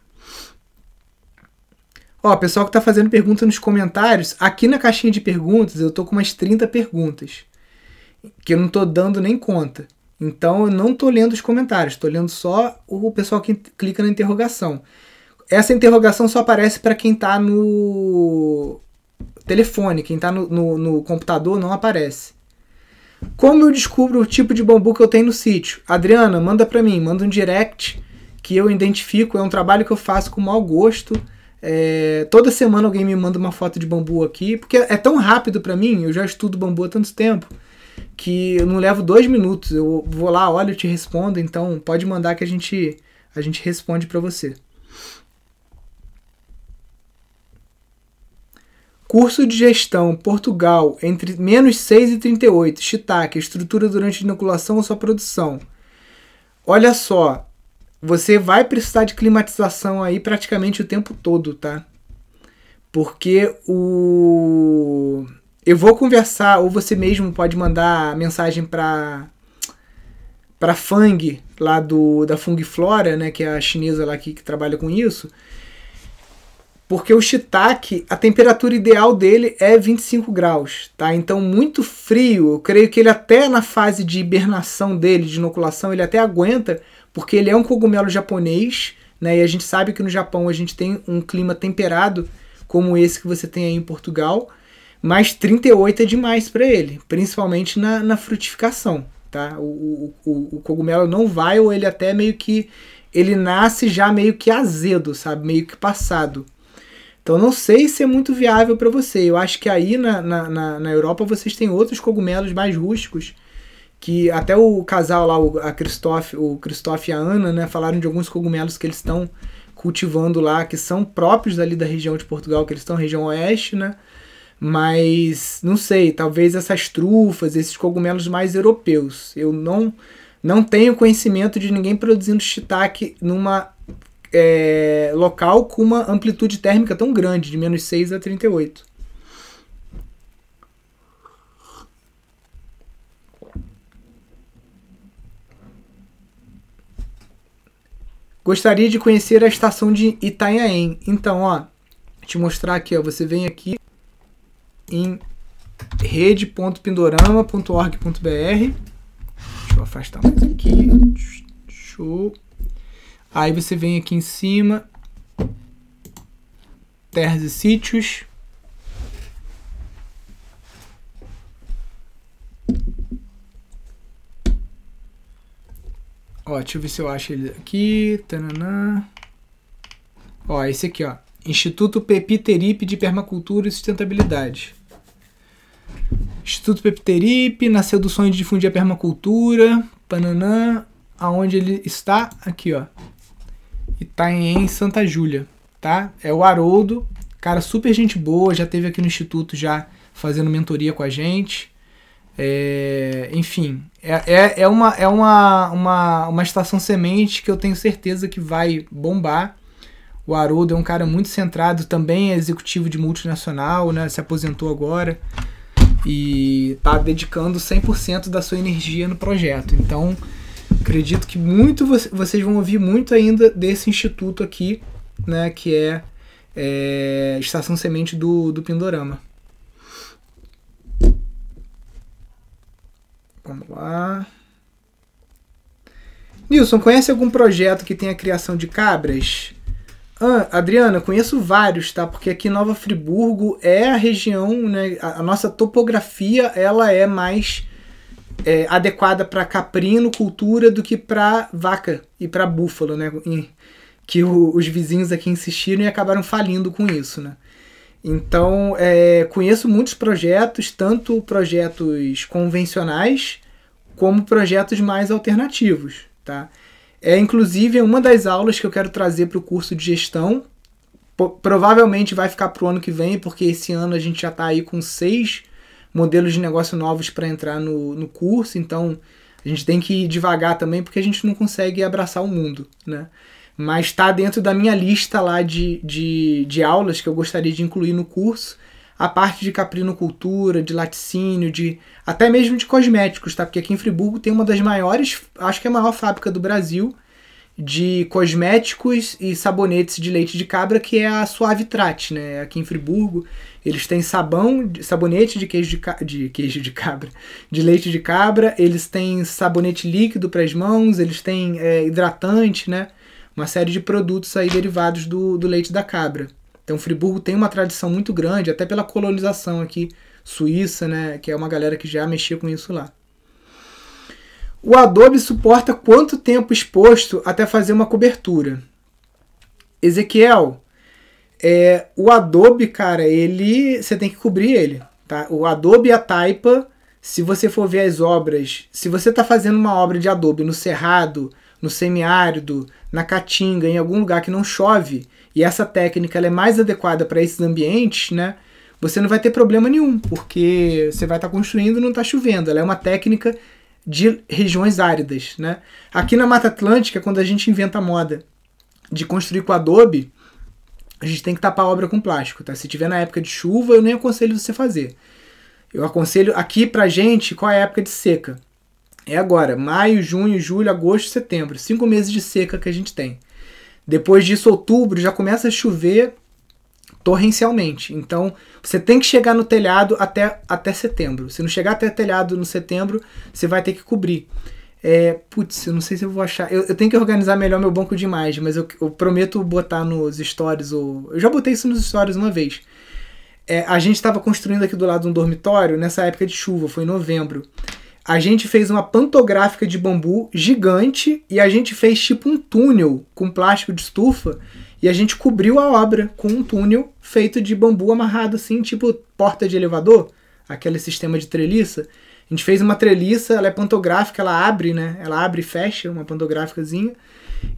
Ó, pessoal que está fazendo pergunta nos comentários, aqui na caixinha de perguntas eu tô com umas 30 perguntas, que eu não tô dando nem conta. Então eu não tô lendo os comentários, estou lendo só o pessoal que clica na interrogação essa interrogação só aparece para quem está no telefone, quem está no, no, no, computador não aparece. Como eu descubro o tipo de bambu que eu tenho no sítio? Adriana, manda para mim, manda um direct que eu identifico. É um trabalho que eu faço com mau gosto. É, toda semana alguém me manda uma foto de bambu aqui, porque é tão rápido para mim. Eu já estudo bambu há tanto tempo que eu não levo dois minutos. Eu vou lá, olho e te respondo. Então pode mandar que a gente a gente responde para você. Curso de gestão, Portugal, entre menos 6 e 38. Shiitake, estrutura durante inoculação ou sua produção. Olha só, você vai precisar de climatização aí praticamente o tempo todo, tá? Porque o. Eu vou conversar, ou você mesmo pode mandar mensagem para para Fang, lá do da Fung Flora, né, que é a chinesa lá que, que trabalha com isso porque o shiitake, a temperatura ideal dele é 25 graus, tá? Então muito frio, eu creio que ele até na fase de hibernação dele, de inoculação, ele até aguenta, porque ele é um cogumelo japonês, né? E a gente sabe que no Japão a gente tem um clima temperado, como esse que você tem aí em Portugal, mas 38 é demais para ele, principalmente na, na frutificação, tá? O, o, o cogumelo não vai, ou ele até meio que. Ele nasce já meio que azedo, sabe? Meio que passado. Então não sei se é muito viável para você. Eu acho que aí na, na, na, Europa vocês têm outros cogumelos mais rústicos que até o casal lá, o, a Christoph, o Christoph e a Ana, né, falaram de alguns cogumelos que eles estão cultivando lá, que são próprios ali da região de Portugal, que eles estão na região oeste, né? Mas não sei, talvez essas trufas, esses cogumelos mais europeus. Eu não não tenho conhecimento de ninguém produzindo shiitake numa é, local com uma amplitude térmica tão grande, de menos 6 a 38. Gostaria de conhecer a estação de Itanhaém. Então, ó, te mostrar aqui, ó, você vem aqui em rede.pindorama.org.br. Deixa eu afastar mais aqui. Show. Aí você vem aqui em cima, terras e sítios. Ó, deixa eu ver se eu acho ele aqui. Tananã. Ó, esse aqui, ó. Instituto Pepiteripe de Permacultura e Sustentabilidade. Instituto Pepiteripe nasceu do sonho de difundir a permacultura. Pananã. Aonde ele está? Aqui, ó. E tá em Santa Júlia, tá? É o Haroldo, cara super gente boa, já teve aqui no instituto já fazendo mentoria com a gente. É, enfim, é, é, é, uma, é uma, uma, uma estação semente que eu tenho certeza que vai bombar. O Haroldo é um cara muito centrado, também é executivo de multinacional, né? Se aposentou agora e tá dedicando 100% da sua energia no projeto. Então, acredito que muito vocês vão ouvir muito ainda desse instituto aqui, né? Que é, é Estação Semente do, do Pindorama. Vamos lá. Nilson, conhece algum projeto que tenha criação de cabras? Ah, Adriana, conheço vários, tá? Porque aqui Nova Friburgo é a região, né? A, a nossa topografia ela é mais é, adequada para caprino, cultura, do que para vaca e para búfalo, né? que o, os vizinhos aqui insistiram e acabaram falindo com isso, né? Então, é, conheço muitos projetos, tanto projetos convencionais como projetos mais alternativos, tá? É inclusive uma das aulas que eu quero trazer para o curso de gestão. provavelmente vai ficar para o ano que vem, porque esse ano a gente já está aí com seis modelos de negócio novos para entrar no, no curso, então a gente tem que ir devagar também, porque a gente não consegue abraçar o mundo, né? mas está dentro da minha lista lá de, de, de aulas que eu gostaria de incluir no curso a parte de caprinocultura, de laticínio, de até mesmo de cosméticos, tá? Porque aqui em Friburgo tem uma das maiores, acho que é a maior fábrica do Brasil de cosméticos e sabonetes de leite de cabra, que é a Suave Trate, né? Aqui em Friburgo, eles têm sabão, sabonete de queijo de, de queijo de cabra, de leite de cabra, eles têm sabonete líquido para as mãos, eles têm é, hidratante, né? uma série de produtos aí derivados do, do leite da cabra. Então Friburgo tem uma tradição muito grande, até pela colonização aqui suíça, né, que é uma galera que já mexia com isso lá. O adobe suporta quanto tempo exposto até fazer uma cobertura? Ezequiel, é, o adobe, cara, ele você tem que cobrir ele, tá? O adobe e a taipa, se você for ver as obras, se você está fazendo uma obra de adobe no cerrado, no semiárido, na caatinga, em algum lugar que não chove, e essa técnica é mais adequada para esses ambientes, né? Você não vai ter problema nenhum, porque você vai estar tá construindo e não está chovendo. Ela é uma técnica de regiões áridas, né? Aqui na Mata Atlântica, quando a gente inventa a moda de construir com adobe, a gente tem que tapar a obra com plástico, tá? Se tiver na época de chuva, eu nem aconselho você fazer. Eu aconselho aqui pra gente qual é a época de seca. É agora, maio, junho, julho, agosto, setembro. Cinco meses de seca que a gente tem. Depois disso, outubro, já começa a chover torrencialmente. Então, você tem que chegar no telhado até, até setembro. Se não chegar até telhado no setembro, você vai ter que cobrir. É, putz, eu não sei se eu vou achar. Eu, eu tenho que organizar melhor meu banco de imagens, mas eu, eu, prometo botar nos stories. Ou, eu já botei isso nos stories uma vez. É, a gente estava construindo aqui do lado um dormitório nessa época de chuva, foi em novembro. a gente fez uma pantográfica de bambu gigante e a gente fez tipo um túnel com plástico de estufa e a gente cobriu a obra com um túnel feito de bambu amarrado assim, tipo porta de elevador, aquele sistema de treliça. A gente fez uma treliça, ela é pantográfica, ela abre, né? Ela abre e fecha, uma pantográficazinha.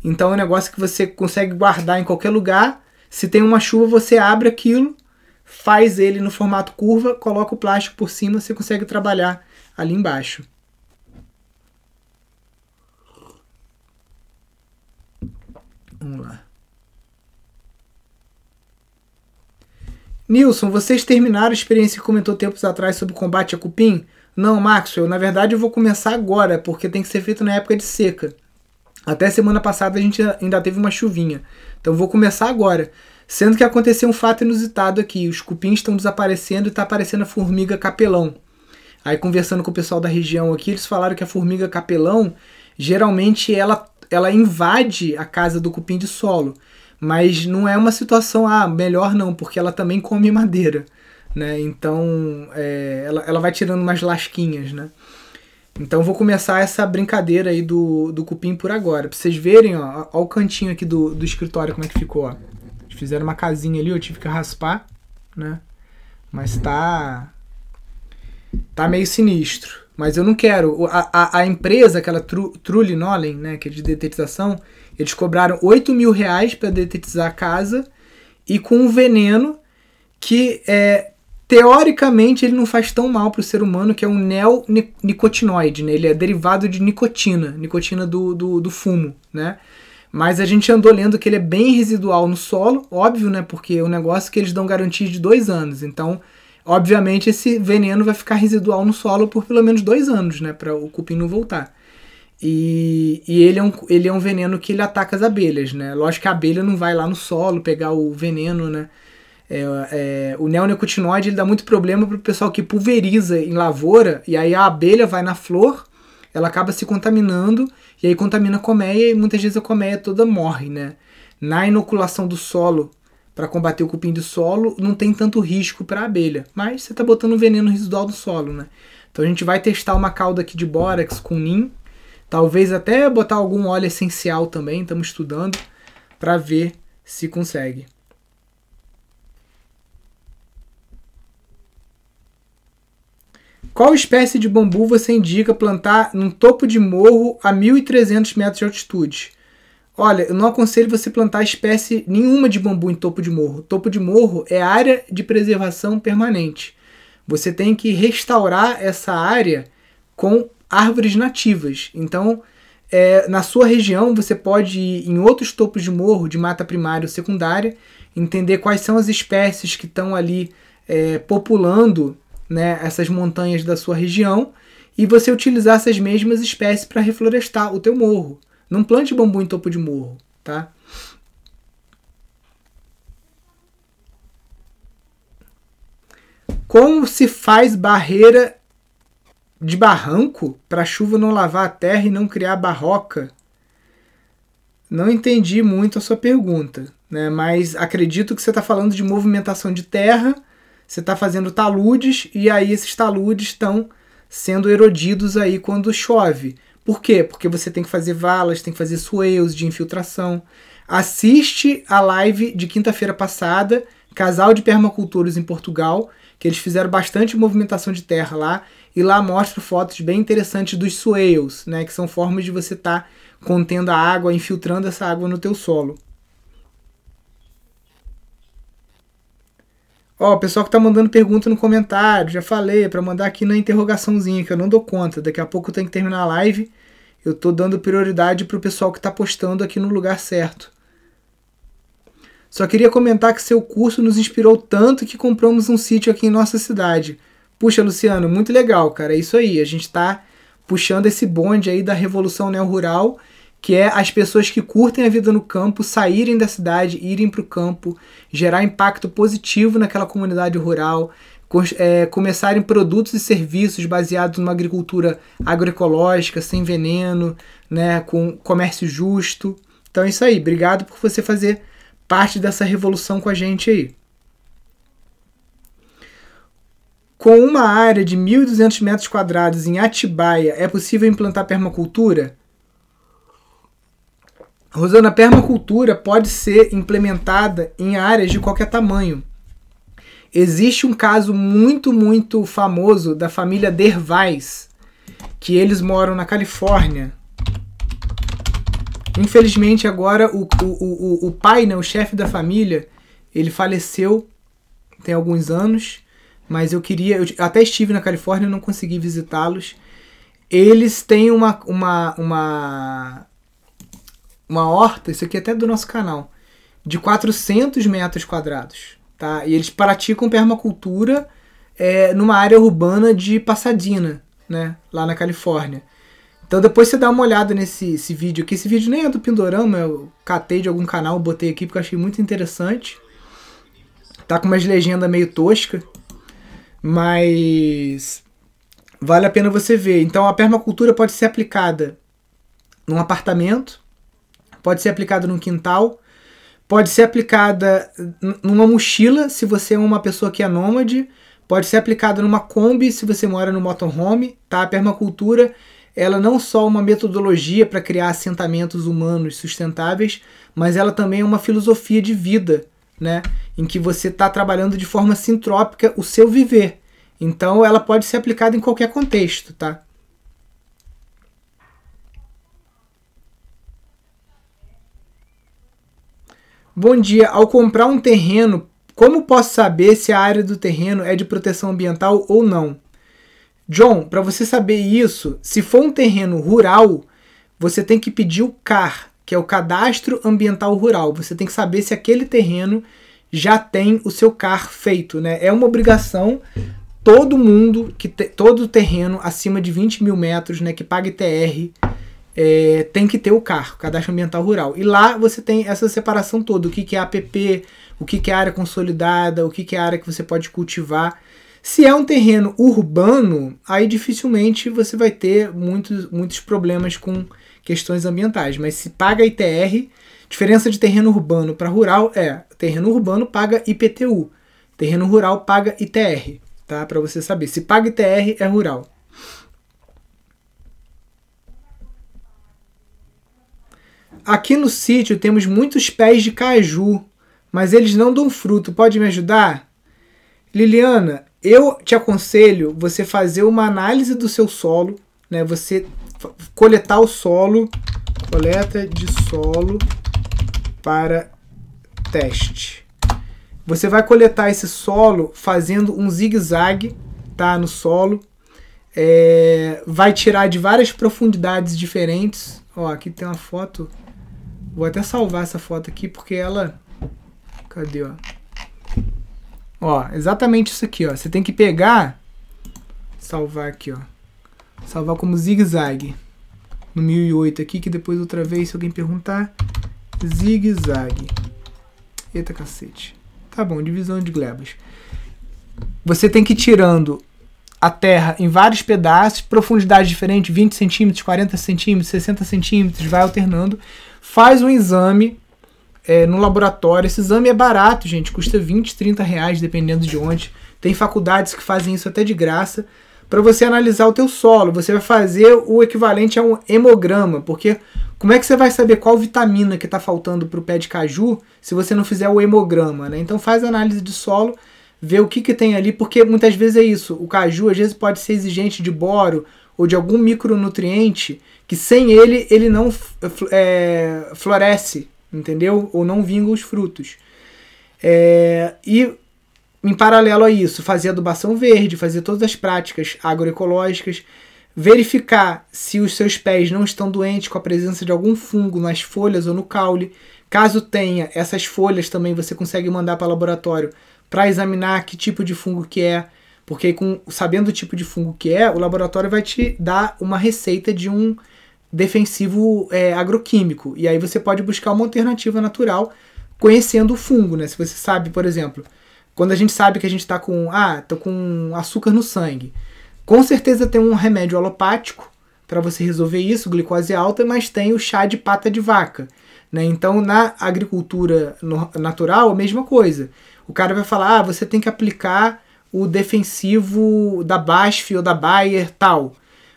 Então é um negócio que você consegue guardar em qualquer lugar. Se tem uma chuva, você abre aquilo, faz ele no formato curva, coloca o plástico por cima, você consegue trabalhar ali embaixo. Vamos lá. Nilson, vocês terminaram a experiência que comentou tempos atrás sobre combate a cupim? Não, Maxwell, na verdade eu vou começar agora, porque tem que ser feito na época de seca. Até semana passada a gente ainda teve uma chuvinha. Então vou começar agora. Sendo que aconteceu um fato inusitado aqui. Os cupins estão desaparecendo e está aparecendo a formiga capelão. Aí conversando com o pessoal da região aqui, eles falaram que a formiga capelão geralmente ela, ela invade a casa do cupim de solo. Mas não é uma situação, ah, melhor não, porque ela também come madeira. Né? Então é, ela, ela vai tirando umas lasquinhas, né? Então vou começar essa brincadeira aí do, do cupim por agora. Pra vocês verem, ó, ó o cantinho aqui do, do escritório como é que ficou, ó. Fizeram uma casinha ali, eu tive que raspar, né? Mas tá tá meio sinistro. Mas eu não quero. A, a, a empresa, aquela Tru, Trulinolen, né, que é de detetização, eles cobraram 8 mil reais para detetizar a casa e com um veneno que é teoricamente ele não faz tão mal para o ser humano, que é um neonicotinoide, né? Ele é derivado de nicotina, nicotina do, do, do, fumo, né? Mas a gente andou lendo que ele é bem residual no solo, óbvio, né? Porque é um negócio que eles dão garantia de dois anos. Então, obviamente esse veneno vai ficar residual no solo por pelo menos dois anos, né, para o cupim não voltar. E, e, ele, é um, ele é um veneno que ele ataca as abelhas, né? Lógico que a abelha não vai lá no solo pegar o veneno, né? É, é, o neonicotinoide ele dá muito problema para o pessoal que pulveriza em lavoura e aí a abelha vai na flor, ela acaba se contaminando e aí contamina a colmeia e muitas vezes a colmeia toda morre, né? Na inoculação do solo para combater o cupim de solo, não tem tanto risco para a abelha, mas você está botando veneno residual no solo, né? Então a gente vai testar uma cauda aqui de bórax com NIM, talvez até botar algum óleo essencial também, estamos estudando para ver se consegue. Qual espécie de bambu você indica plantar num topo de morro a 1.300 metros de altitude? Olha, eu não aconselho você plantar espécie nenhuma de bambu em topo de morro. Topo de morro é área de preservação permanente. Você tem que restaurar essa área com árvores nativas. Então, é, na sua região, você pode ir em outros topos de morro, de mata primária ou secundária, entender quais são as espécies que estão ali é, populando né, essas montanhas da sua região e você utilizar essas mesmas espécies para reflorestar o teu morro. Não plante bambu em topo de morro, tá? Como se faz barreira de barranco para a chuva não lavar a terra e não criar barroca? Não entendi muito a sua pergunta, né? mas acredito que você está falando de movimentação de terra, você está fazendo taludes e aí esses taludes estão sendo erodidos aí quando chove. Por quê? Porque você tem que fazer valas, tem que fazer swales de infiltração. Assiste a live de quinta-feira passada, Casal de Permacultores em Portugal, que eles fizeram bastante movimentação de terra lá, e lá mostra fotos bem interessantes dos swales, né, que são formas de você estar tá contendo a água, infiltrando essa água no teu solo. Ó, o pessoal que tá mandando pergunta no comentário, já falei, para mandar aqui na interrogaçãozinha, que eu não dou conta. Daqui a pouco eu tenho que terminar a live. Eu tô dando prioridade pro pessoal que tá postando aqui no lugar certo. Só queria comentar que seu curso nos inspirou tanto que compramos um sítio aqui em nossa cidade. Puxa, Luciano, muito legal, cara. É isso aí. A gente tá puxando esse bonde aí da revolução neo-rural que é as pessoas que curtem a vida no campo saírem da cidade, irem para o campo, gerar impacto positivo naquela comunidade rural, é, começarem produtos e serviços baseados numa agricultura agroecológica, sem veneno, né, com comércio justo. Então é isso aí. Obrigado por você fazer parte dessa revolução com a gente aí. Com uma área de 1.200 metros quadrados em Atibaia, é possível implantar permacultura? Rosana, a permacultura pode ser implementada em áreas de qualquer tamanho. Existe um caso muito, muito famoso da família Dervais, que eles moram na Califórnia. Infelizmente, agora o, o, o, o pai, né, o chefe da família, ele faleceu tem alguns anos, mas eu queria. Eu até estive na Califórnia não consegui visitá-los. Eles têm uma, uma, uma, uma horta, isso aqui é até do nosso canal, de 400 metros quadrados. Tá? E eles praticam permacultura é, numa área urbana de Pasadena, né? lá na Califórnia. Então depois você dá uma olhada nesse vídeo aqui. Esse vídeo nem é do Pindorama, eu catei de algum canal, botei aqui porque eu achei muito interessante. Tá com umas legendas meio tosca, mas vale a pena você ver. Então a permacultura pode ser aplicada num apartamento, pode ser aplicada num quintal, pode ser aplicada numa mochila se você é uma pessoa que é nômade, pode ser aplicada numa Kombi se você mora no motorhome, tá? A permacultura ela não só é uma metodologia para criar assentamentos humanos sustentáveis, mas ela também é uma filosofia de vida, né? Em que você está trabalhando de forma sintrópica o seu viver. Então ela pode ser aplicada em qualquer contexto, tá? Bom dia. Ao comprar um terreno, como posso saber se a área do terreno é de proteção ambiental ou não? John, para você saber isso, se for um terreno rural, você tem que pedir o CAR, que é o Cadastro Ambiental Rural. Você tem que saber se aquele terreno já tem o seu CAR feito, né? É uma obrigação todo mundo que te, todo terreno acima de 20 mil metros, né, que paga ITR, é, tem que ter o CAR, Cadastro Ambiental Rural. E lá você tem essa separação toda, o que, que é APP, o que, que é área consolidada, o que, que é área que você pode cultivar. Se é um terreno urbano, aí dificilmente você vai ter muitos, muitos problemas com questões ambientais. Mas se paga ITR, diferença de terreno urbano para rural é: terreno urbano paga IPTU, terreno rural paga ITR, tá? Para você saber. Se paga ITR é rural. Aqui no sítio temos muitos pés de caju, mas eles não dão fruto. Pode me ajudar? Liliana, eu te aconselho você fazer uma análise do seu solo, né? Você coletar o solo, coleta de solo para teste. Você vai coletar esse solo fazendo um zigue-zague, tá, no solo. É, vai tirar de várias profundidades diferentes. Ó, aqui tem uma foto. Vou até salvar essa foto aqui porque ela, cadê, ó? Ó, exatamente isso aqui, ó. Você tem que pegar, salvar aqui, ó. Salvar como zigue-zague. No 1008 aqui, que depois outra vez, se alguém perguntar, zigue-zague. Eita cacete. Tá bom, divisão de glebas. Você tem que ir tirando a terra em vários pedaços, profundidade diferente, 20 centímetros, 40 centímetros, 60 centímetros, vai alternando. Faz um exame é, no laboratório. Esse exame é barato, gente, custa 20, 30 reais, dependendo de onde. Tem faculdades que fazem isso até de graça. Para você analisar o teu solo, você vai fazer o equivalente a um hemograma, porque como é que você vai saber qual vitamina que está faltando para o pé de caju se você não fizer o hemograma, né? Então faz análise de solo, vê o que, que tem ali, porque muitas vezes é isso. O caju às vezes pode ser exigente de boro ou de algum micronutriente que sem ele ele não é, floresce, entendeu? Ou não vinga os frutos. É, e em paralelo a isso, fazer adubação verde, fazer todas as práticas agroecológicas, verificar se os seus pés não estão doentes com a presença de algum fungo nas folhas ou no caule. Caso tenha essas folhas também você consegue mandar para o laboratório para examinar que tipo de fungo que é, porque com sabendo o tipo de fungo que é, o laboratório vai te dar uma receita de um defensivo é, agroquímico. E aí você pode buscar uma alternativa natural conhecendo o fungo, né? Se você sabe, por exemplo, quando a gente sabe que a gente está com, ah, tô com açúcar no sangue, com certeza tem um remédio alopático para você resolver isso, glicose alta, mas tem o chá de pata de vaca. Né? Então, na agricultura natural, a mesma coisa. O cara vai falar: ah, você tem que aplicar o, defensivo da BASF ou da Bayer tal.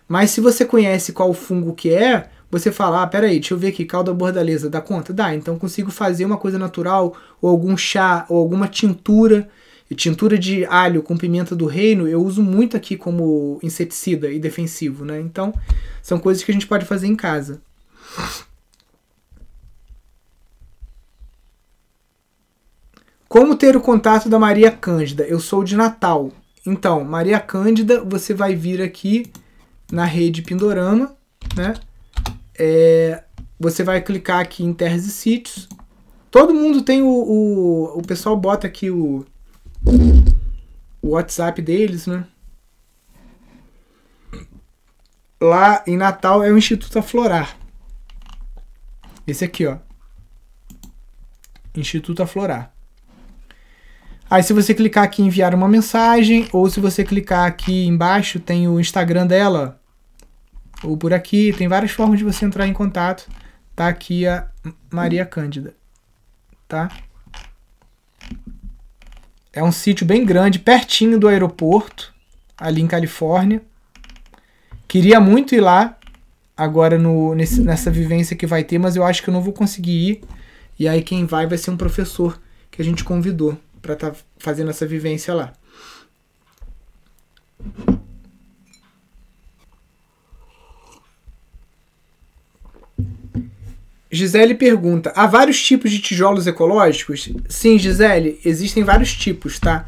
Mas se você conhece qual fungo que é, você fala, ah, peraí, deixa eu ver aqui, calda bordaleza, dá conta? Dá, então consigo fazer uma coisa natural, ou algum chá, ou alguma tintura. Tintura de alho com pimenta do reino eu uso muito aqui como inseticida e defensivo, né? Então, são coisas que a gente pode fazer em casa. Como ter o contato da Maria Cândida? Eu sou de Natal. Então, Maria Cândida, você vai vir aqui na rede Pindorama, né? É, você vai clicar aqui em terras e sítios. Todo mundo tem o, o, o pessoal bota aqui o, o WhatsApp deles, né? Lá em Natal é o Instituto Aflorar. Esse aqui, ó. Instituto Aflorar. Aí se você clicar aqui em enviar uma mensagem, ou se você clicar aqui embaixo, tem o Instagram dela, ou por aqui, tem várias formas de você entrar em contato. Tá aqui a Maria Cândida, tá? É um sítio bem grande, pertinho do aeroporto, ali em Califórnia. Queria muito ir lá, agora no, nesse, nessa vivência que vai ter, mas eu acho que eu não vou conseguir ir. E aí quem vai vai ser um professor que a gente convidou para estar tá fazendo essa vivência lá. Gisele pergunta: há vários tipos de tijolos ecológicos? Sim, Gisele, existem vários tipos, tá?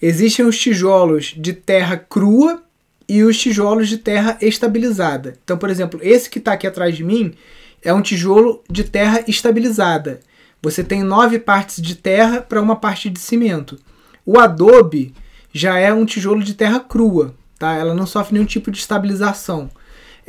Existem os tijolos de terra crua e os tijolos de terra estabilizada. Então, por exemplo, esse que está aqui atrás de mim é um tijolo de terra estabilizada. Você tem nove partes de terra para uma parte de cimento. O adobe já é um tijolo de terra crua, tá? Ela não sofre nenhum tipo de estabilização.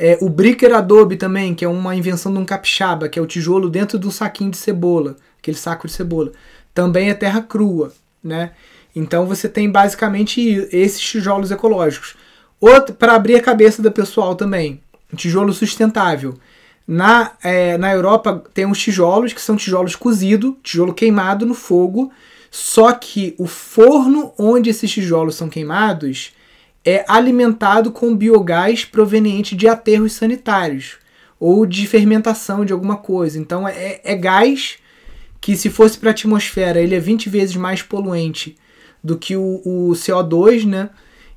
É, o bricker adobe também, que é uma invenção de um capixaba, que é o tijolo dentro do saquinho de cebola, aquele saco de cebola, também é terra crua, né? Então você tem basicamente esses tijolos ecológicos. Outro para abrir a cabeça do pessoal também, um tijolo sustentável. Na, é, na Europa tem uns tijolos que são tijolos cozidos, tijolo queimado no fogo, só que o forno onde esses tijolos são queimados é alimentado com biogás proveniente de aterros sanitários ou de fermentação de alguma coisa. Então é, é gás que se fosse para a atmosfera ele é 20 vezes mais poluente do que o, o CO2, né?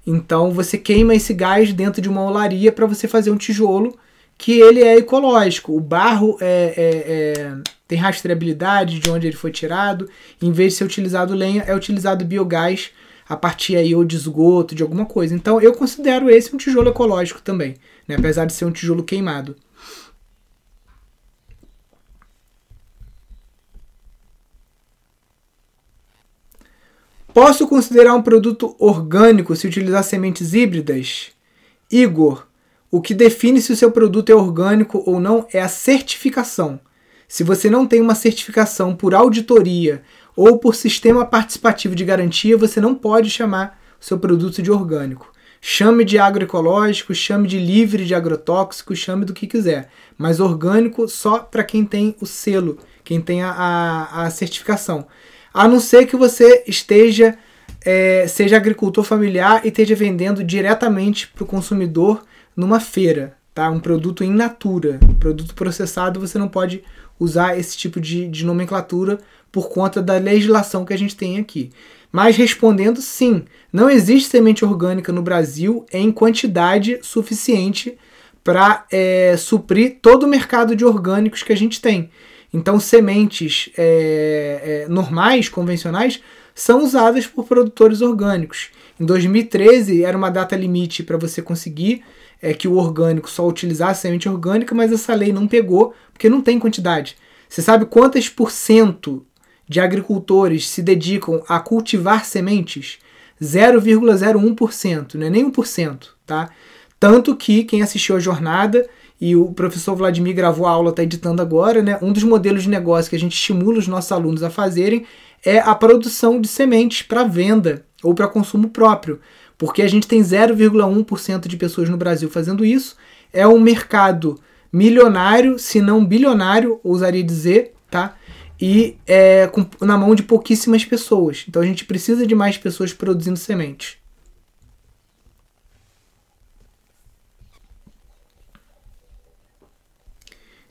Então você queima esse gás dentro de uma olaria para você fazer um tijolo que ele é ecológico. O barro é, é, é, tem rastreabilidade de onde ele foi tirado. Em vez de ser utilizado lenha, é utilizado biogás a partir aí ou de esgoto, de alguma coisa. Então eu considero esse um tijolo ecológico também, né? apesar de ser um tijolo queimado. Posso considerar um produto orgânico se utilizar sementes híbridas? Igor, o que define se o seu produto é orgânico ou não é a certificação. Se você não tem uma certificação por auditoria ou por sistema participativo de garantia, você não pode chamar o seu produto de orgânico. Chame de agroecológico, chame de livre de agrotóxico, chame do que quiser. Mas orgânico só para quem tem o selo, quem tem a, a, a, certificação. A não ser que você esteja, é, seja agricultor familiar e esteja vendendo diretamente para o consumidor numa feira, tá? Um produto in natura, produto processado, você não pode usar esse tipo de, de nomenclatura por conta da legislação que a gente tem aqui. Mas respondendo sim, não existe semente orgânica no Brasil em quantidade suficiente para é, suprir todo o mercado de orgânicos que a gente tem. Então, sementes é, é, normais, convencionais, são usadas por produtores orgânicos. Em 2013 era uma data limite para você conseguir é que o orgânico só utilizasse semente orgânica, mas essa lei não pegou porque não tem quantidade. Você sabe quantas por cento de agricultores se dedicam a cultivar sementes? 0,01%, não é nem 1%, tá? Tanto que quem assistiu a jornada e o professor Vladimir gravou a aula, está editando agora, né? Um dos modelos de negócio que a gente estimula os nossos alunos a fazerem é a produção de sementes para venda ou para consumo próprio. Porque a gente tem 0,1% de pessoas no Brasil fazendo isso. É um mercado milionário, se não bilionário, ousaria dizer, tá? E é, com, na mão de pouquíssimas pessoas. Então a gente precisa de mais pessoas produzindo sementes.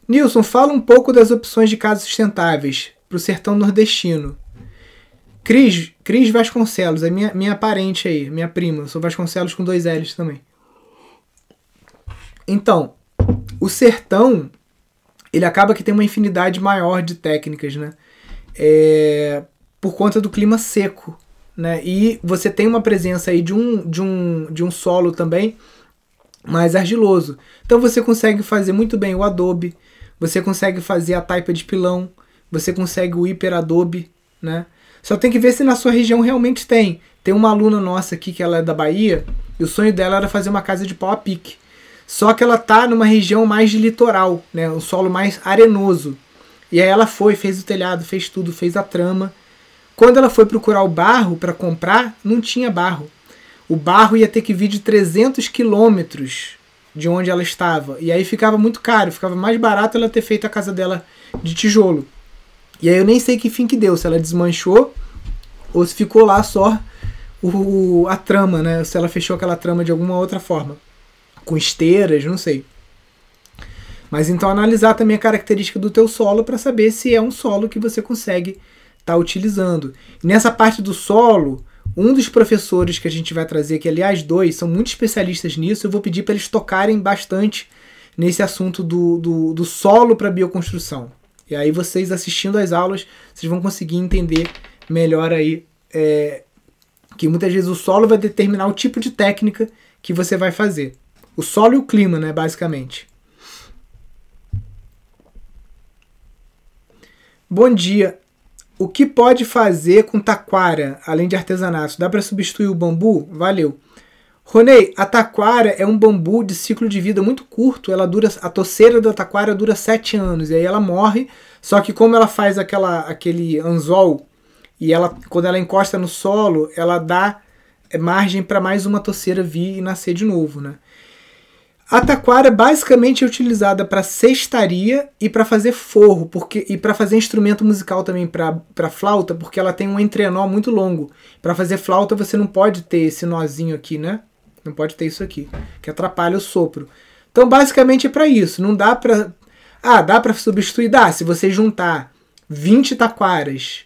Nilson, fala um pouco das opções de casas sustentáveis para o sertão nordestino. Cris, Cris Vasconcelos, é minha, minha parente aí, minha prima. Eu sou Vasconcelos com dois L's também. Então, o sertão, ele acaba que tem uma infinidade maior de técnicas, né? É, por conta do clima seco, né? E você tem uma presença aí de um, de um, de um solo também mais argiloso. Então você consegue fazer muito bem o adobe, você consegue fazer a taipa de pilão, você consegue o hiperadobe, né? Só tem que ver se na sua região realmente tem. Tem uma aluna nossa aqui que ela é da Bahia, e o sonho dela era fazer uma casa de pau a pique. Só que ela tá numa região mais de litoral, né? Um solo mais arenoso. E aí ela foi, fez o telhado, fez tudo, fez a trama. Quando ela foi procurar o barro para comprar, não tinha barro. O barro ia ter que vir de 300 quilômetros de onde ela estava. E aí ficava muito caro, ficava mais barato ela ter feito a casa dela de tijolo. E aí eu nem sei que fim que deu, se ela desmanchou ou se ficou lá só o, a trama, né? Se ela fechou aquela trama de alguma outra forma. Com esteiras, não sei. Mas então analisar também a característica do teu solo para saber se é um solo que você consegue estar tá utilizando. E nessa parte do solo, um dos professores que a gente vai trazer, que aliás dois são muito especialistas nisso, eu vou pedir para eles tocarem bastante nesse assunto do, do, do solo para bioconstrução. E aí vocês assistindo às aulas, vocês vão conseguir entender melhor aí é, que muitas vezes o solo vai determinar o tipo de técnica que você vai fazer. O solo e o clima, né, basicamente. Bom dia. O que pode fazer com taquara, além de artesanato? Dá para substituir o bambu? Valeu. Ronei, a taquara é um bambu de ciclo de vida muito curto. Ela dura, a toceira da taquara dura 7 anos e aí ela morre. Só que como ela faz aquela, aquele anzol e ela, quando ela encosta no solo, ela dá margem para mais uma toceira vir e nascer de novo, né? A taquara basicamente é utilizada para cestaria e para fazer forro, porque e para fazer instrumento musical também para flauta, porque ela tem um entrenó muito longo. Para fazer flauta você não pode ter esse nozinho aqui, né? Não pode ter isso aqui, que atrapalha o sopro. Então basicamente é para isso. Não dá para ah, dá para substituir, dá. Se você juntar 20 taquaras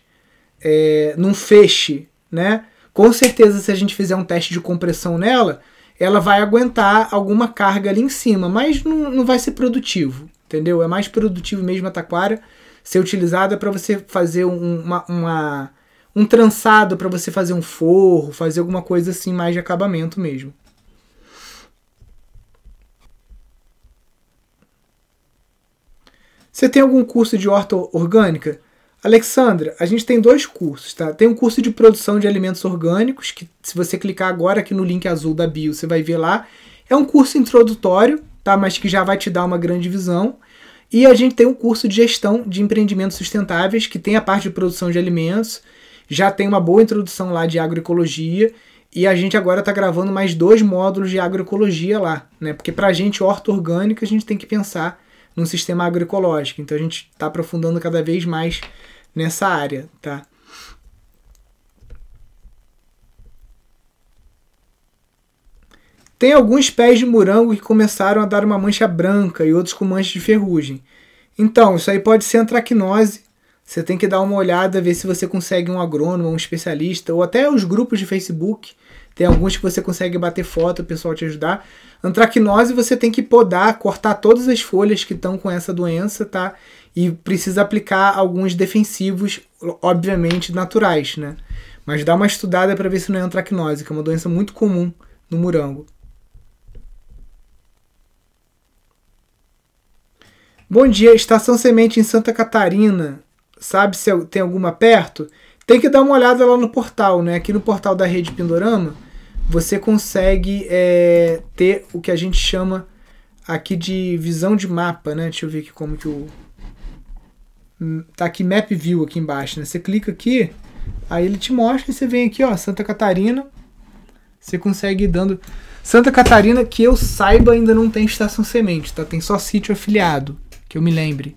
é, num feixe, né? Com certeza se a gente fizer um teste de compressão nela, ela vai aguentar alguma carga ali em cima, mas não, não vai ser produtivo, entendeu? É mais produtivo mesmo a taquara ser utilizada para você fazer um, uma, uma, um trançado, para você fazer um forro, fazer alguma coisa assim mais de acabamento mesmo. Você tem algum curso de horta orgânica? Alexandra, a gente tem dois cursos, tá? Tem um curso de produção de alimentos orgânicos, que se você clicar agora aqui no link azul da bio, você vai ver lá. É um curso introdutório, tá? Mas que já vai te dar uma grande visão. E a gente tem um curso de gestão de empreendimentos sustentáveis, que tem a parte de produção de alimentos, já tem uma boa introdução lá de agroecologia, e a gente agora está gravando mais dois módulos de agroecologia lá, né? Porque para a gente, horta orgânica, a gente tem que pensar num sistema agroecológico. Então a gente está aprofundando cada vez mais nessa área, tá? Tem alguns pés de morango que começaram a dar uma mancha branca e outros com mancha de ferrugem. Então, isso aí pode ser antracnose. Você tem que dar uma olhada, ver se você consegue um agrônomo, um especialista, ou até os grupos de Facebook tem alguns que você consegue bater foto, o pessoal te ajudar. Antracnose você tem que podar, cortar todas as folhas que estão com essa doença, tá? E precisa aplicar alguns defensivos, obviamente naturais, né? Mas dá uma estudada para ver se não é antracnose, que é uma doença muito comum no morango. Bom dia, Estação Semente em Santa Catarina. Sabe se tem alguma perto? Tem que dar uma olhada lá no portal, né? Aqui no portal da Rede Pindorama você consegue é, ter o que a gente chama aqui de visão de mapa, né? Deixa eu ver aqui como que o tá aqui Map View aqui embaixo, né? Você clica aqui, aí ele te mostra e você vem aqui, ó, Santa Catarina. Você consegue ir dando Santa Catarina, que eu saiba, ainda não tem estação semente, tá? Tem só sítio afiliado, que eu me lembre.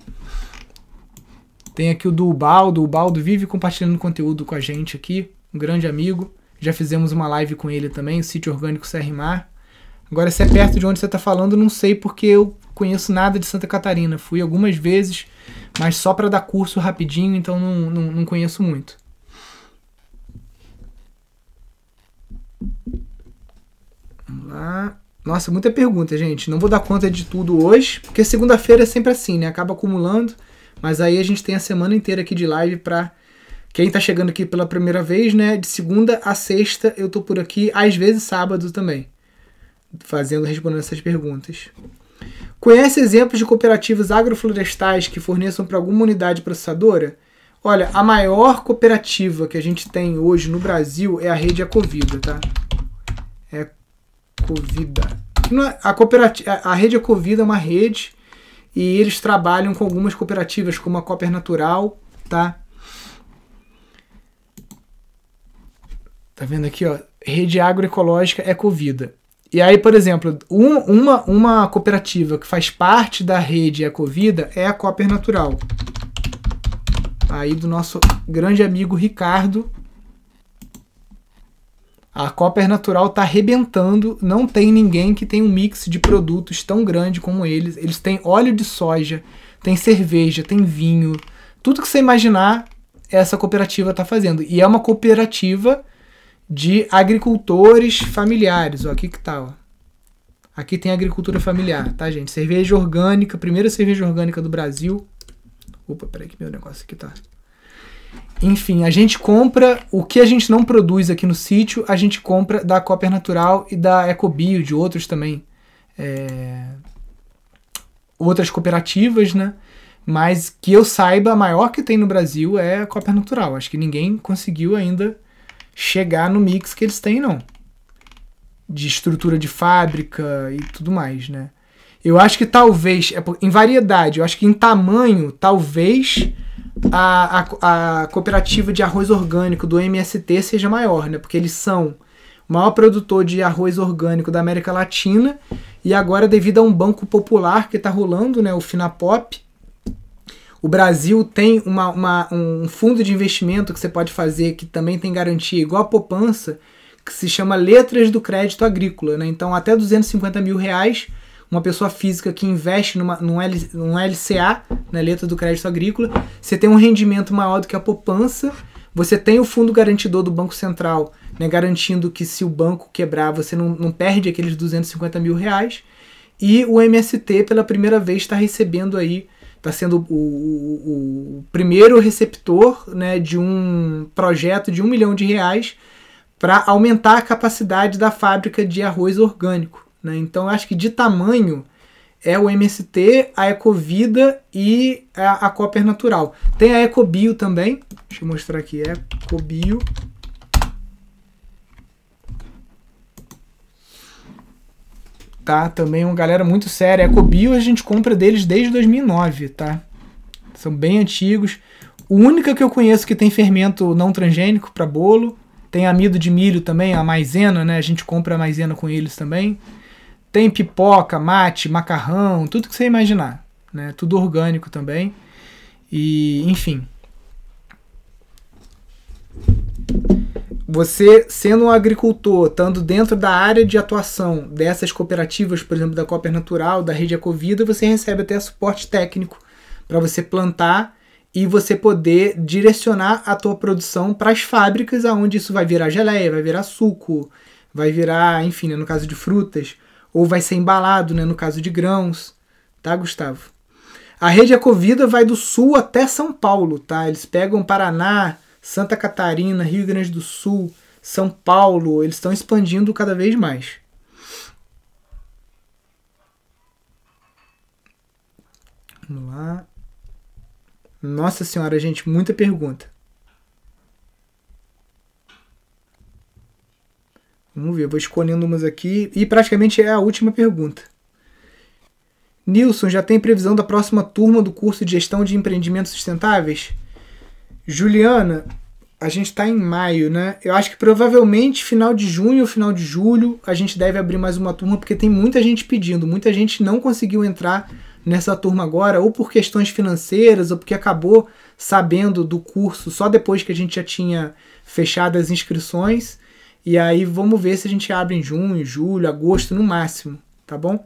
Tem aqui o do. O Ubaldo vive compartilhando conteúdo com a gente aqui. Um grande amigo. Já fizemos uma live com ele também, o sítio orgânico Serrimar. Agora, se é perto de onde você está falando, não sei porque eu conheço nada de Santa Catarina. Fui algumas vezes, mas só para dar curso rapidinho, então não, não, não conheço muito. Vamos lá. Nossa, muita pergunta, gente. Não vou dar conta de tudo hoje, porque segunda-feira é sempre assim, né? Acaba acumulando. Mas aí a gente tem a semana inteira aqui de live para quem tá chegando aqui pela primeira vez, né? De segunda a sexta eu tô por aqui, às vezes sábado também, fazendo respondendo essas perguntas. Conhece exemplos de cooperativas agroflorestais que forneçam para alguma unidade processadora? Olha, a maior cooperativa que a gente tem hoje no Brasil é a rede Ecovida, tá? É Ecovida. É, a, cooperativa, a rede Ecovida é uma rede e eles trabalham com algumas cooperativas, como a Cooper Natural, tá? Tá vendo aqui, ó? Rede agroecológica Ecovida. E aí, por exemplo, um, uma, uma cooperativa que faz parte da rede Ecovida é a Cooper Natural. Aí do nosso grande amigo Ricardo. A Cooper Natural tá arrebentando. Não tem ninguém que tem um mix de produtos tão grande como eles. Eles têm óleo de soja, tem cerveja, tem vinho. Tudo que você imaginar, essa cooperativa tá fazendo. E é uma cooperativa de agricultores familiares. Ó, aqui que tá, ó. Aqui tem agricultura familiar, tá, gente? Cerveja orgânica, primeira cerveja orgânica do Brasil. Opa, peraí que meu negócio aqui tá. Enfim, a gente compra o que a gente não produz aqui no sítio, a gente compra da Cooper Natural e da Ecobio, de outros também. É... Outras cooperativas, né? Mas que eu saiba, a maior que tem no Brasil é a Cooper Natural. Acho que ninguém conseguiu ainda chegar no mix que eles têm, não. De estrutura de fábrica e tudo mais, né? Eu acho que talvez, é em variedade, eu acho que em tamanho, talvez a, a, a cooperativa de arroz orgânico do MST seja maior, né? Porque eles são o maior produtor de arroz orgânico da América Latina e agora devido a um banco popular que está rolando, né, o Finapop, o Brasil tem uma, uma, um fundo de investimento que você pode fazer que também tem garantia igual a poupança, que se chama Letras do Crédito Agrícola. Né? Então, até 250 mil reais, uma pessoa física que investe numa, num, L, num LCA, né, Letra do Crédito Agrícola, você tem um rendimento maior do que a poupança, você tem o fundo garantidor do Banco Central, né, garantindo que se o banco quebrar, você não, não perde aqueles 250 mil reais, e o MST, pela primeira vez, está recebendo aí está sendo o, o, o, primeiro receptor né, de um projeto de um milhão de reais para aumentar a capacidade da fábrica de arroz orgânico. Né? Então, acho que de tamanho é o MST, a Ecovida e a, a Cooper Natural. Tem a Ecobio também. Deixa eu mostrar aqui. Ecobio. Tá? Também uma galera muito séria. Ecobio a gente compra deles desde 2009, tá? São bem antigos. O único que eu conheço que tem fermento não transgênico para bolo. Tem amido de milho também, a maisena, né? A gente compra a maisena com eles também. Tem pipoca, mate, macarrão, tudo que você imaginar, né? Tudo orgânico também. E, enfim, você sendo um agricultor, estando dentro da área de atuação dessas cooperativas, por exemplo, da Cooper Natural, da Rede Ecovida, você recebe até suporte técnico para você plantar e você poder direcionar a tua produção para as fábricas aonde isso vai virar geleia, vai virar suco, vai virar, enfim, né, no caso de frutas, ou vai ser embalado, né, no caso de grãos, tá, Gustavo? A rede Ecovida vai do sul até São Paulo, tá? Eles pegam Paraná, Santa Catarina, Rio Grande do Sul, São Paulo, eles estão expandindo cada vez mais. Vamos lá. Nossa senhora, gente, muita pergunta. Vamos ver, vou escolhendo umas aqui. E praticamente é a última pergunta. Nilson, já tem previsão da próxima turma do curso de gestão de empreendimentos sustentáveis? Juliana, a gente está em maio, né? Eu acho que provavelmente final de junho final de julho a gente deve abrir mais uma turma, porque tem muita gente pedindo, muita gente não conseguiu entrar nessa turma agora, ou por questões financeiras, ou porque acabou sabendo do curso só depois que a gente já tinha fechado as inscrições. E aí vamos ver se a gente abre em junho, julho, agosto no máximo, tá bom?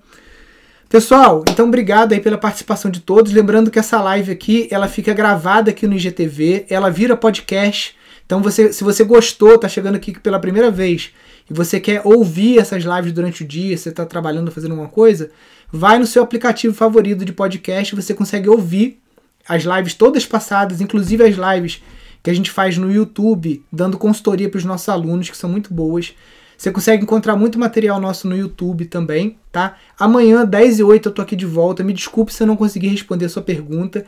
Pessoal, então obrigado aí pela participação de todos. Lembrando que essa live aqui, ela fica gravada aqui no IGTV, ela vira podcast. Então você, se você gostou, tá chegando aqui pela primeira vez e você quer ouvir essas lives durante o dia, você está trabalhando, fazendo alguma coisa, vai no seu aplicativo favorito de podcast, você consegue ouvir as lives todas passadas, inclusive as lives que a gente faz no YouTube, dando consultoria para os nossos alunos, que são muito boas. Você consegue encontrar muito material nosso no YouTube também, tá? Amanhã, 10 e 8, eu tô aqui de volta. Me desculpe se eu não consegui responder a sua pergunta.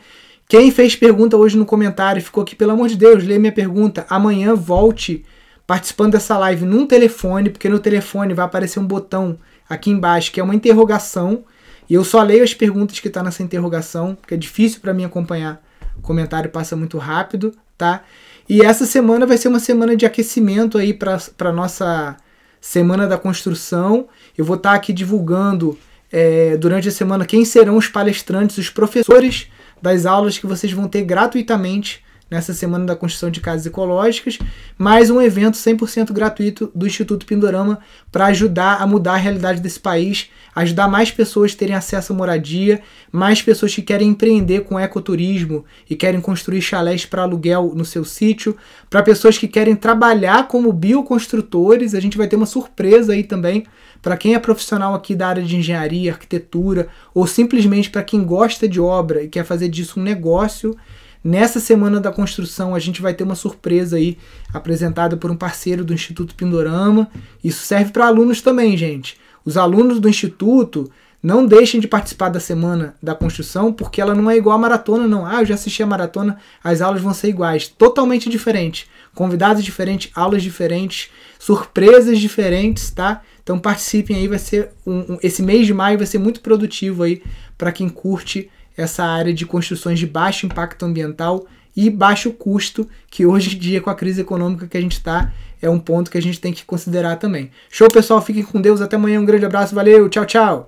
Quem fez pergunta hoje no comentário ficou aqui, pelo amor de Deus, lê minha pergunta. Amanhã volte participando dessa live num telefone, porque no telefone vai aparecer um botão aqui embaixo que é uma interrogação. E eu só leio as perguntas que tá nessa interrogação, porque é difícil para mim acompanhar. O comentário passa muito rápido, tá? E essa semana vai ser uma semana de aquecimento aí para nossa Semana da Construção. Eu vou estar aqui divulgando é, durante a semana quem serão os palestrantes, os professores das aulas que vocês vão ter gratuitamente nessa Semana da Construção de Casas Ecológicas, mais um evento 100% gratuito do Instituto Pindorama para ajudar a mudar a realidade desse país, ajudar mais pessoas a terem acesso à moradia, mais pessoas que querem empreender com ecoturismo e querem construir chalés para aluguel no seu sítio, para pessoas que querem trabalhar como bioconstrutores, a gente vai ter uma surpresa aí também para quem é profissional aqui da área de engenharia, arquitetura, ou simplesmente para quem gosta de obra e quer fazer disso um negócio, Nessa semana da construção, a gente vai ter uma surpresa aí apresentada por um parceiro do Instituto Pindorama. Isso serve para alunos também, gente. Os alunos do Instituto não deixem de participar da semana da construção, porque ela não é igual à maratona, não. Ah, eu já assisti a maratona, as aulas vão ser iguais. Totalmente diferentes. Convidados diferentes, aulas diferentes, surpresas diferentes, tá? Então participem aí, vai ser um, um, esse mês de maio vai ser muito produtivo aí para quem curte essa área de construções de baixo impacto ambiental e baixo custo, que hoje em dia, com a crise econômica que a gente está, é um ponto que a gente tem que considerar também. Show, pessoal. Fiquem com Deus. Até amanhã. Um grande abraço. Valeu. Tchau, tchau.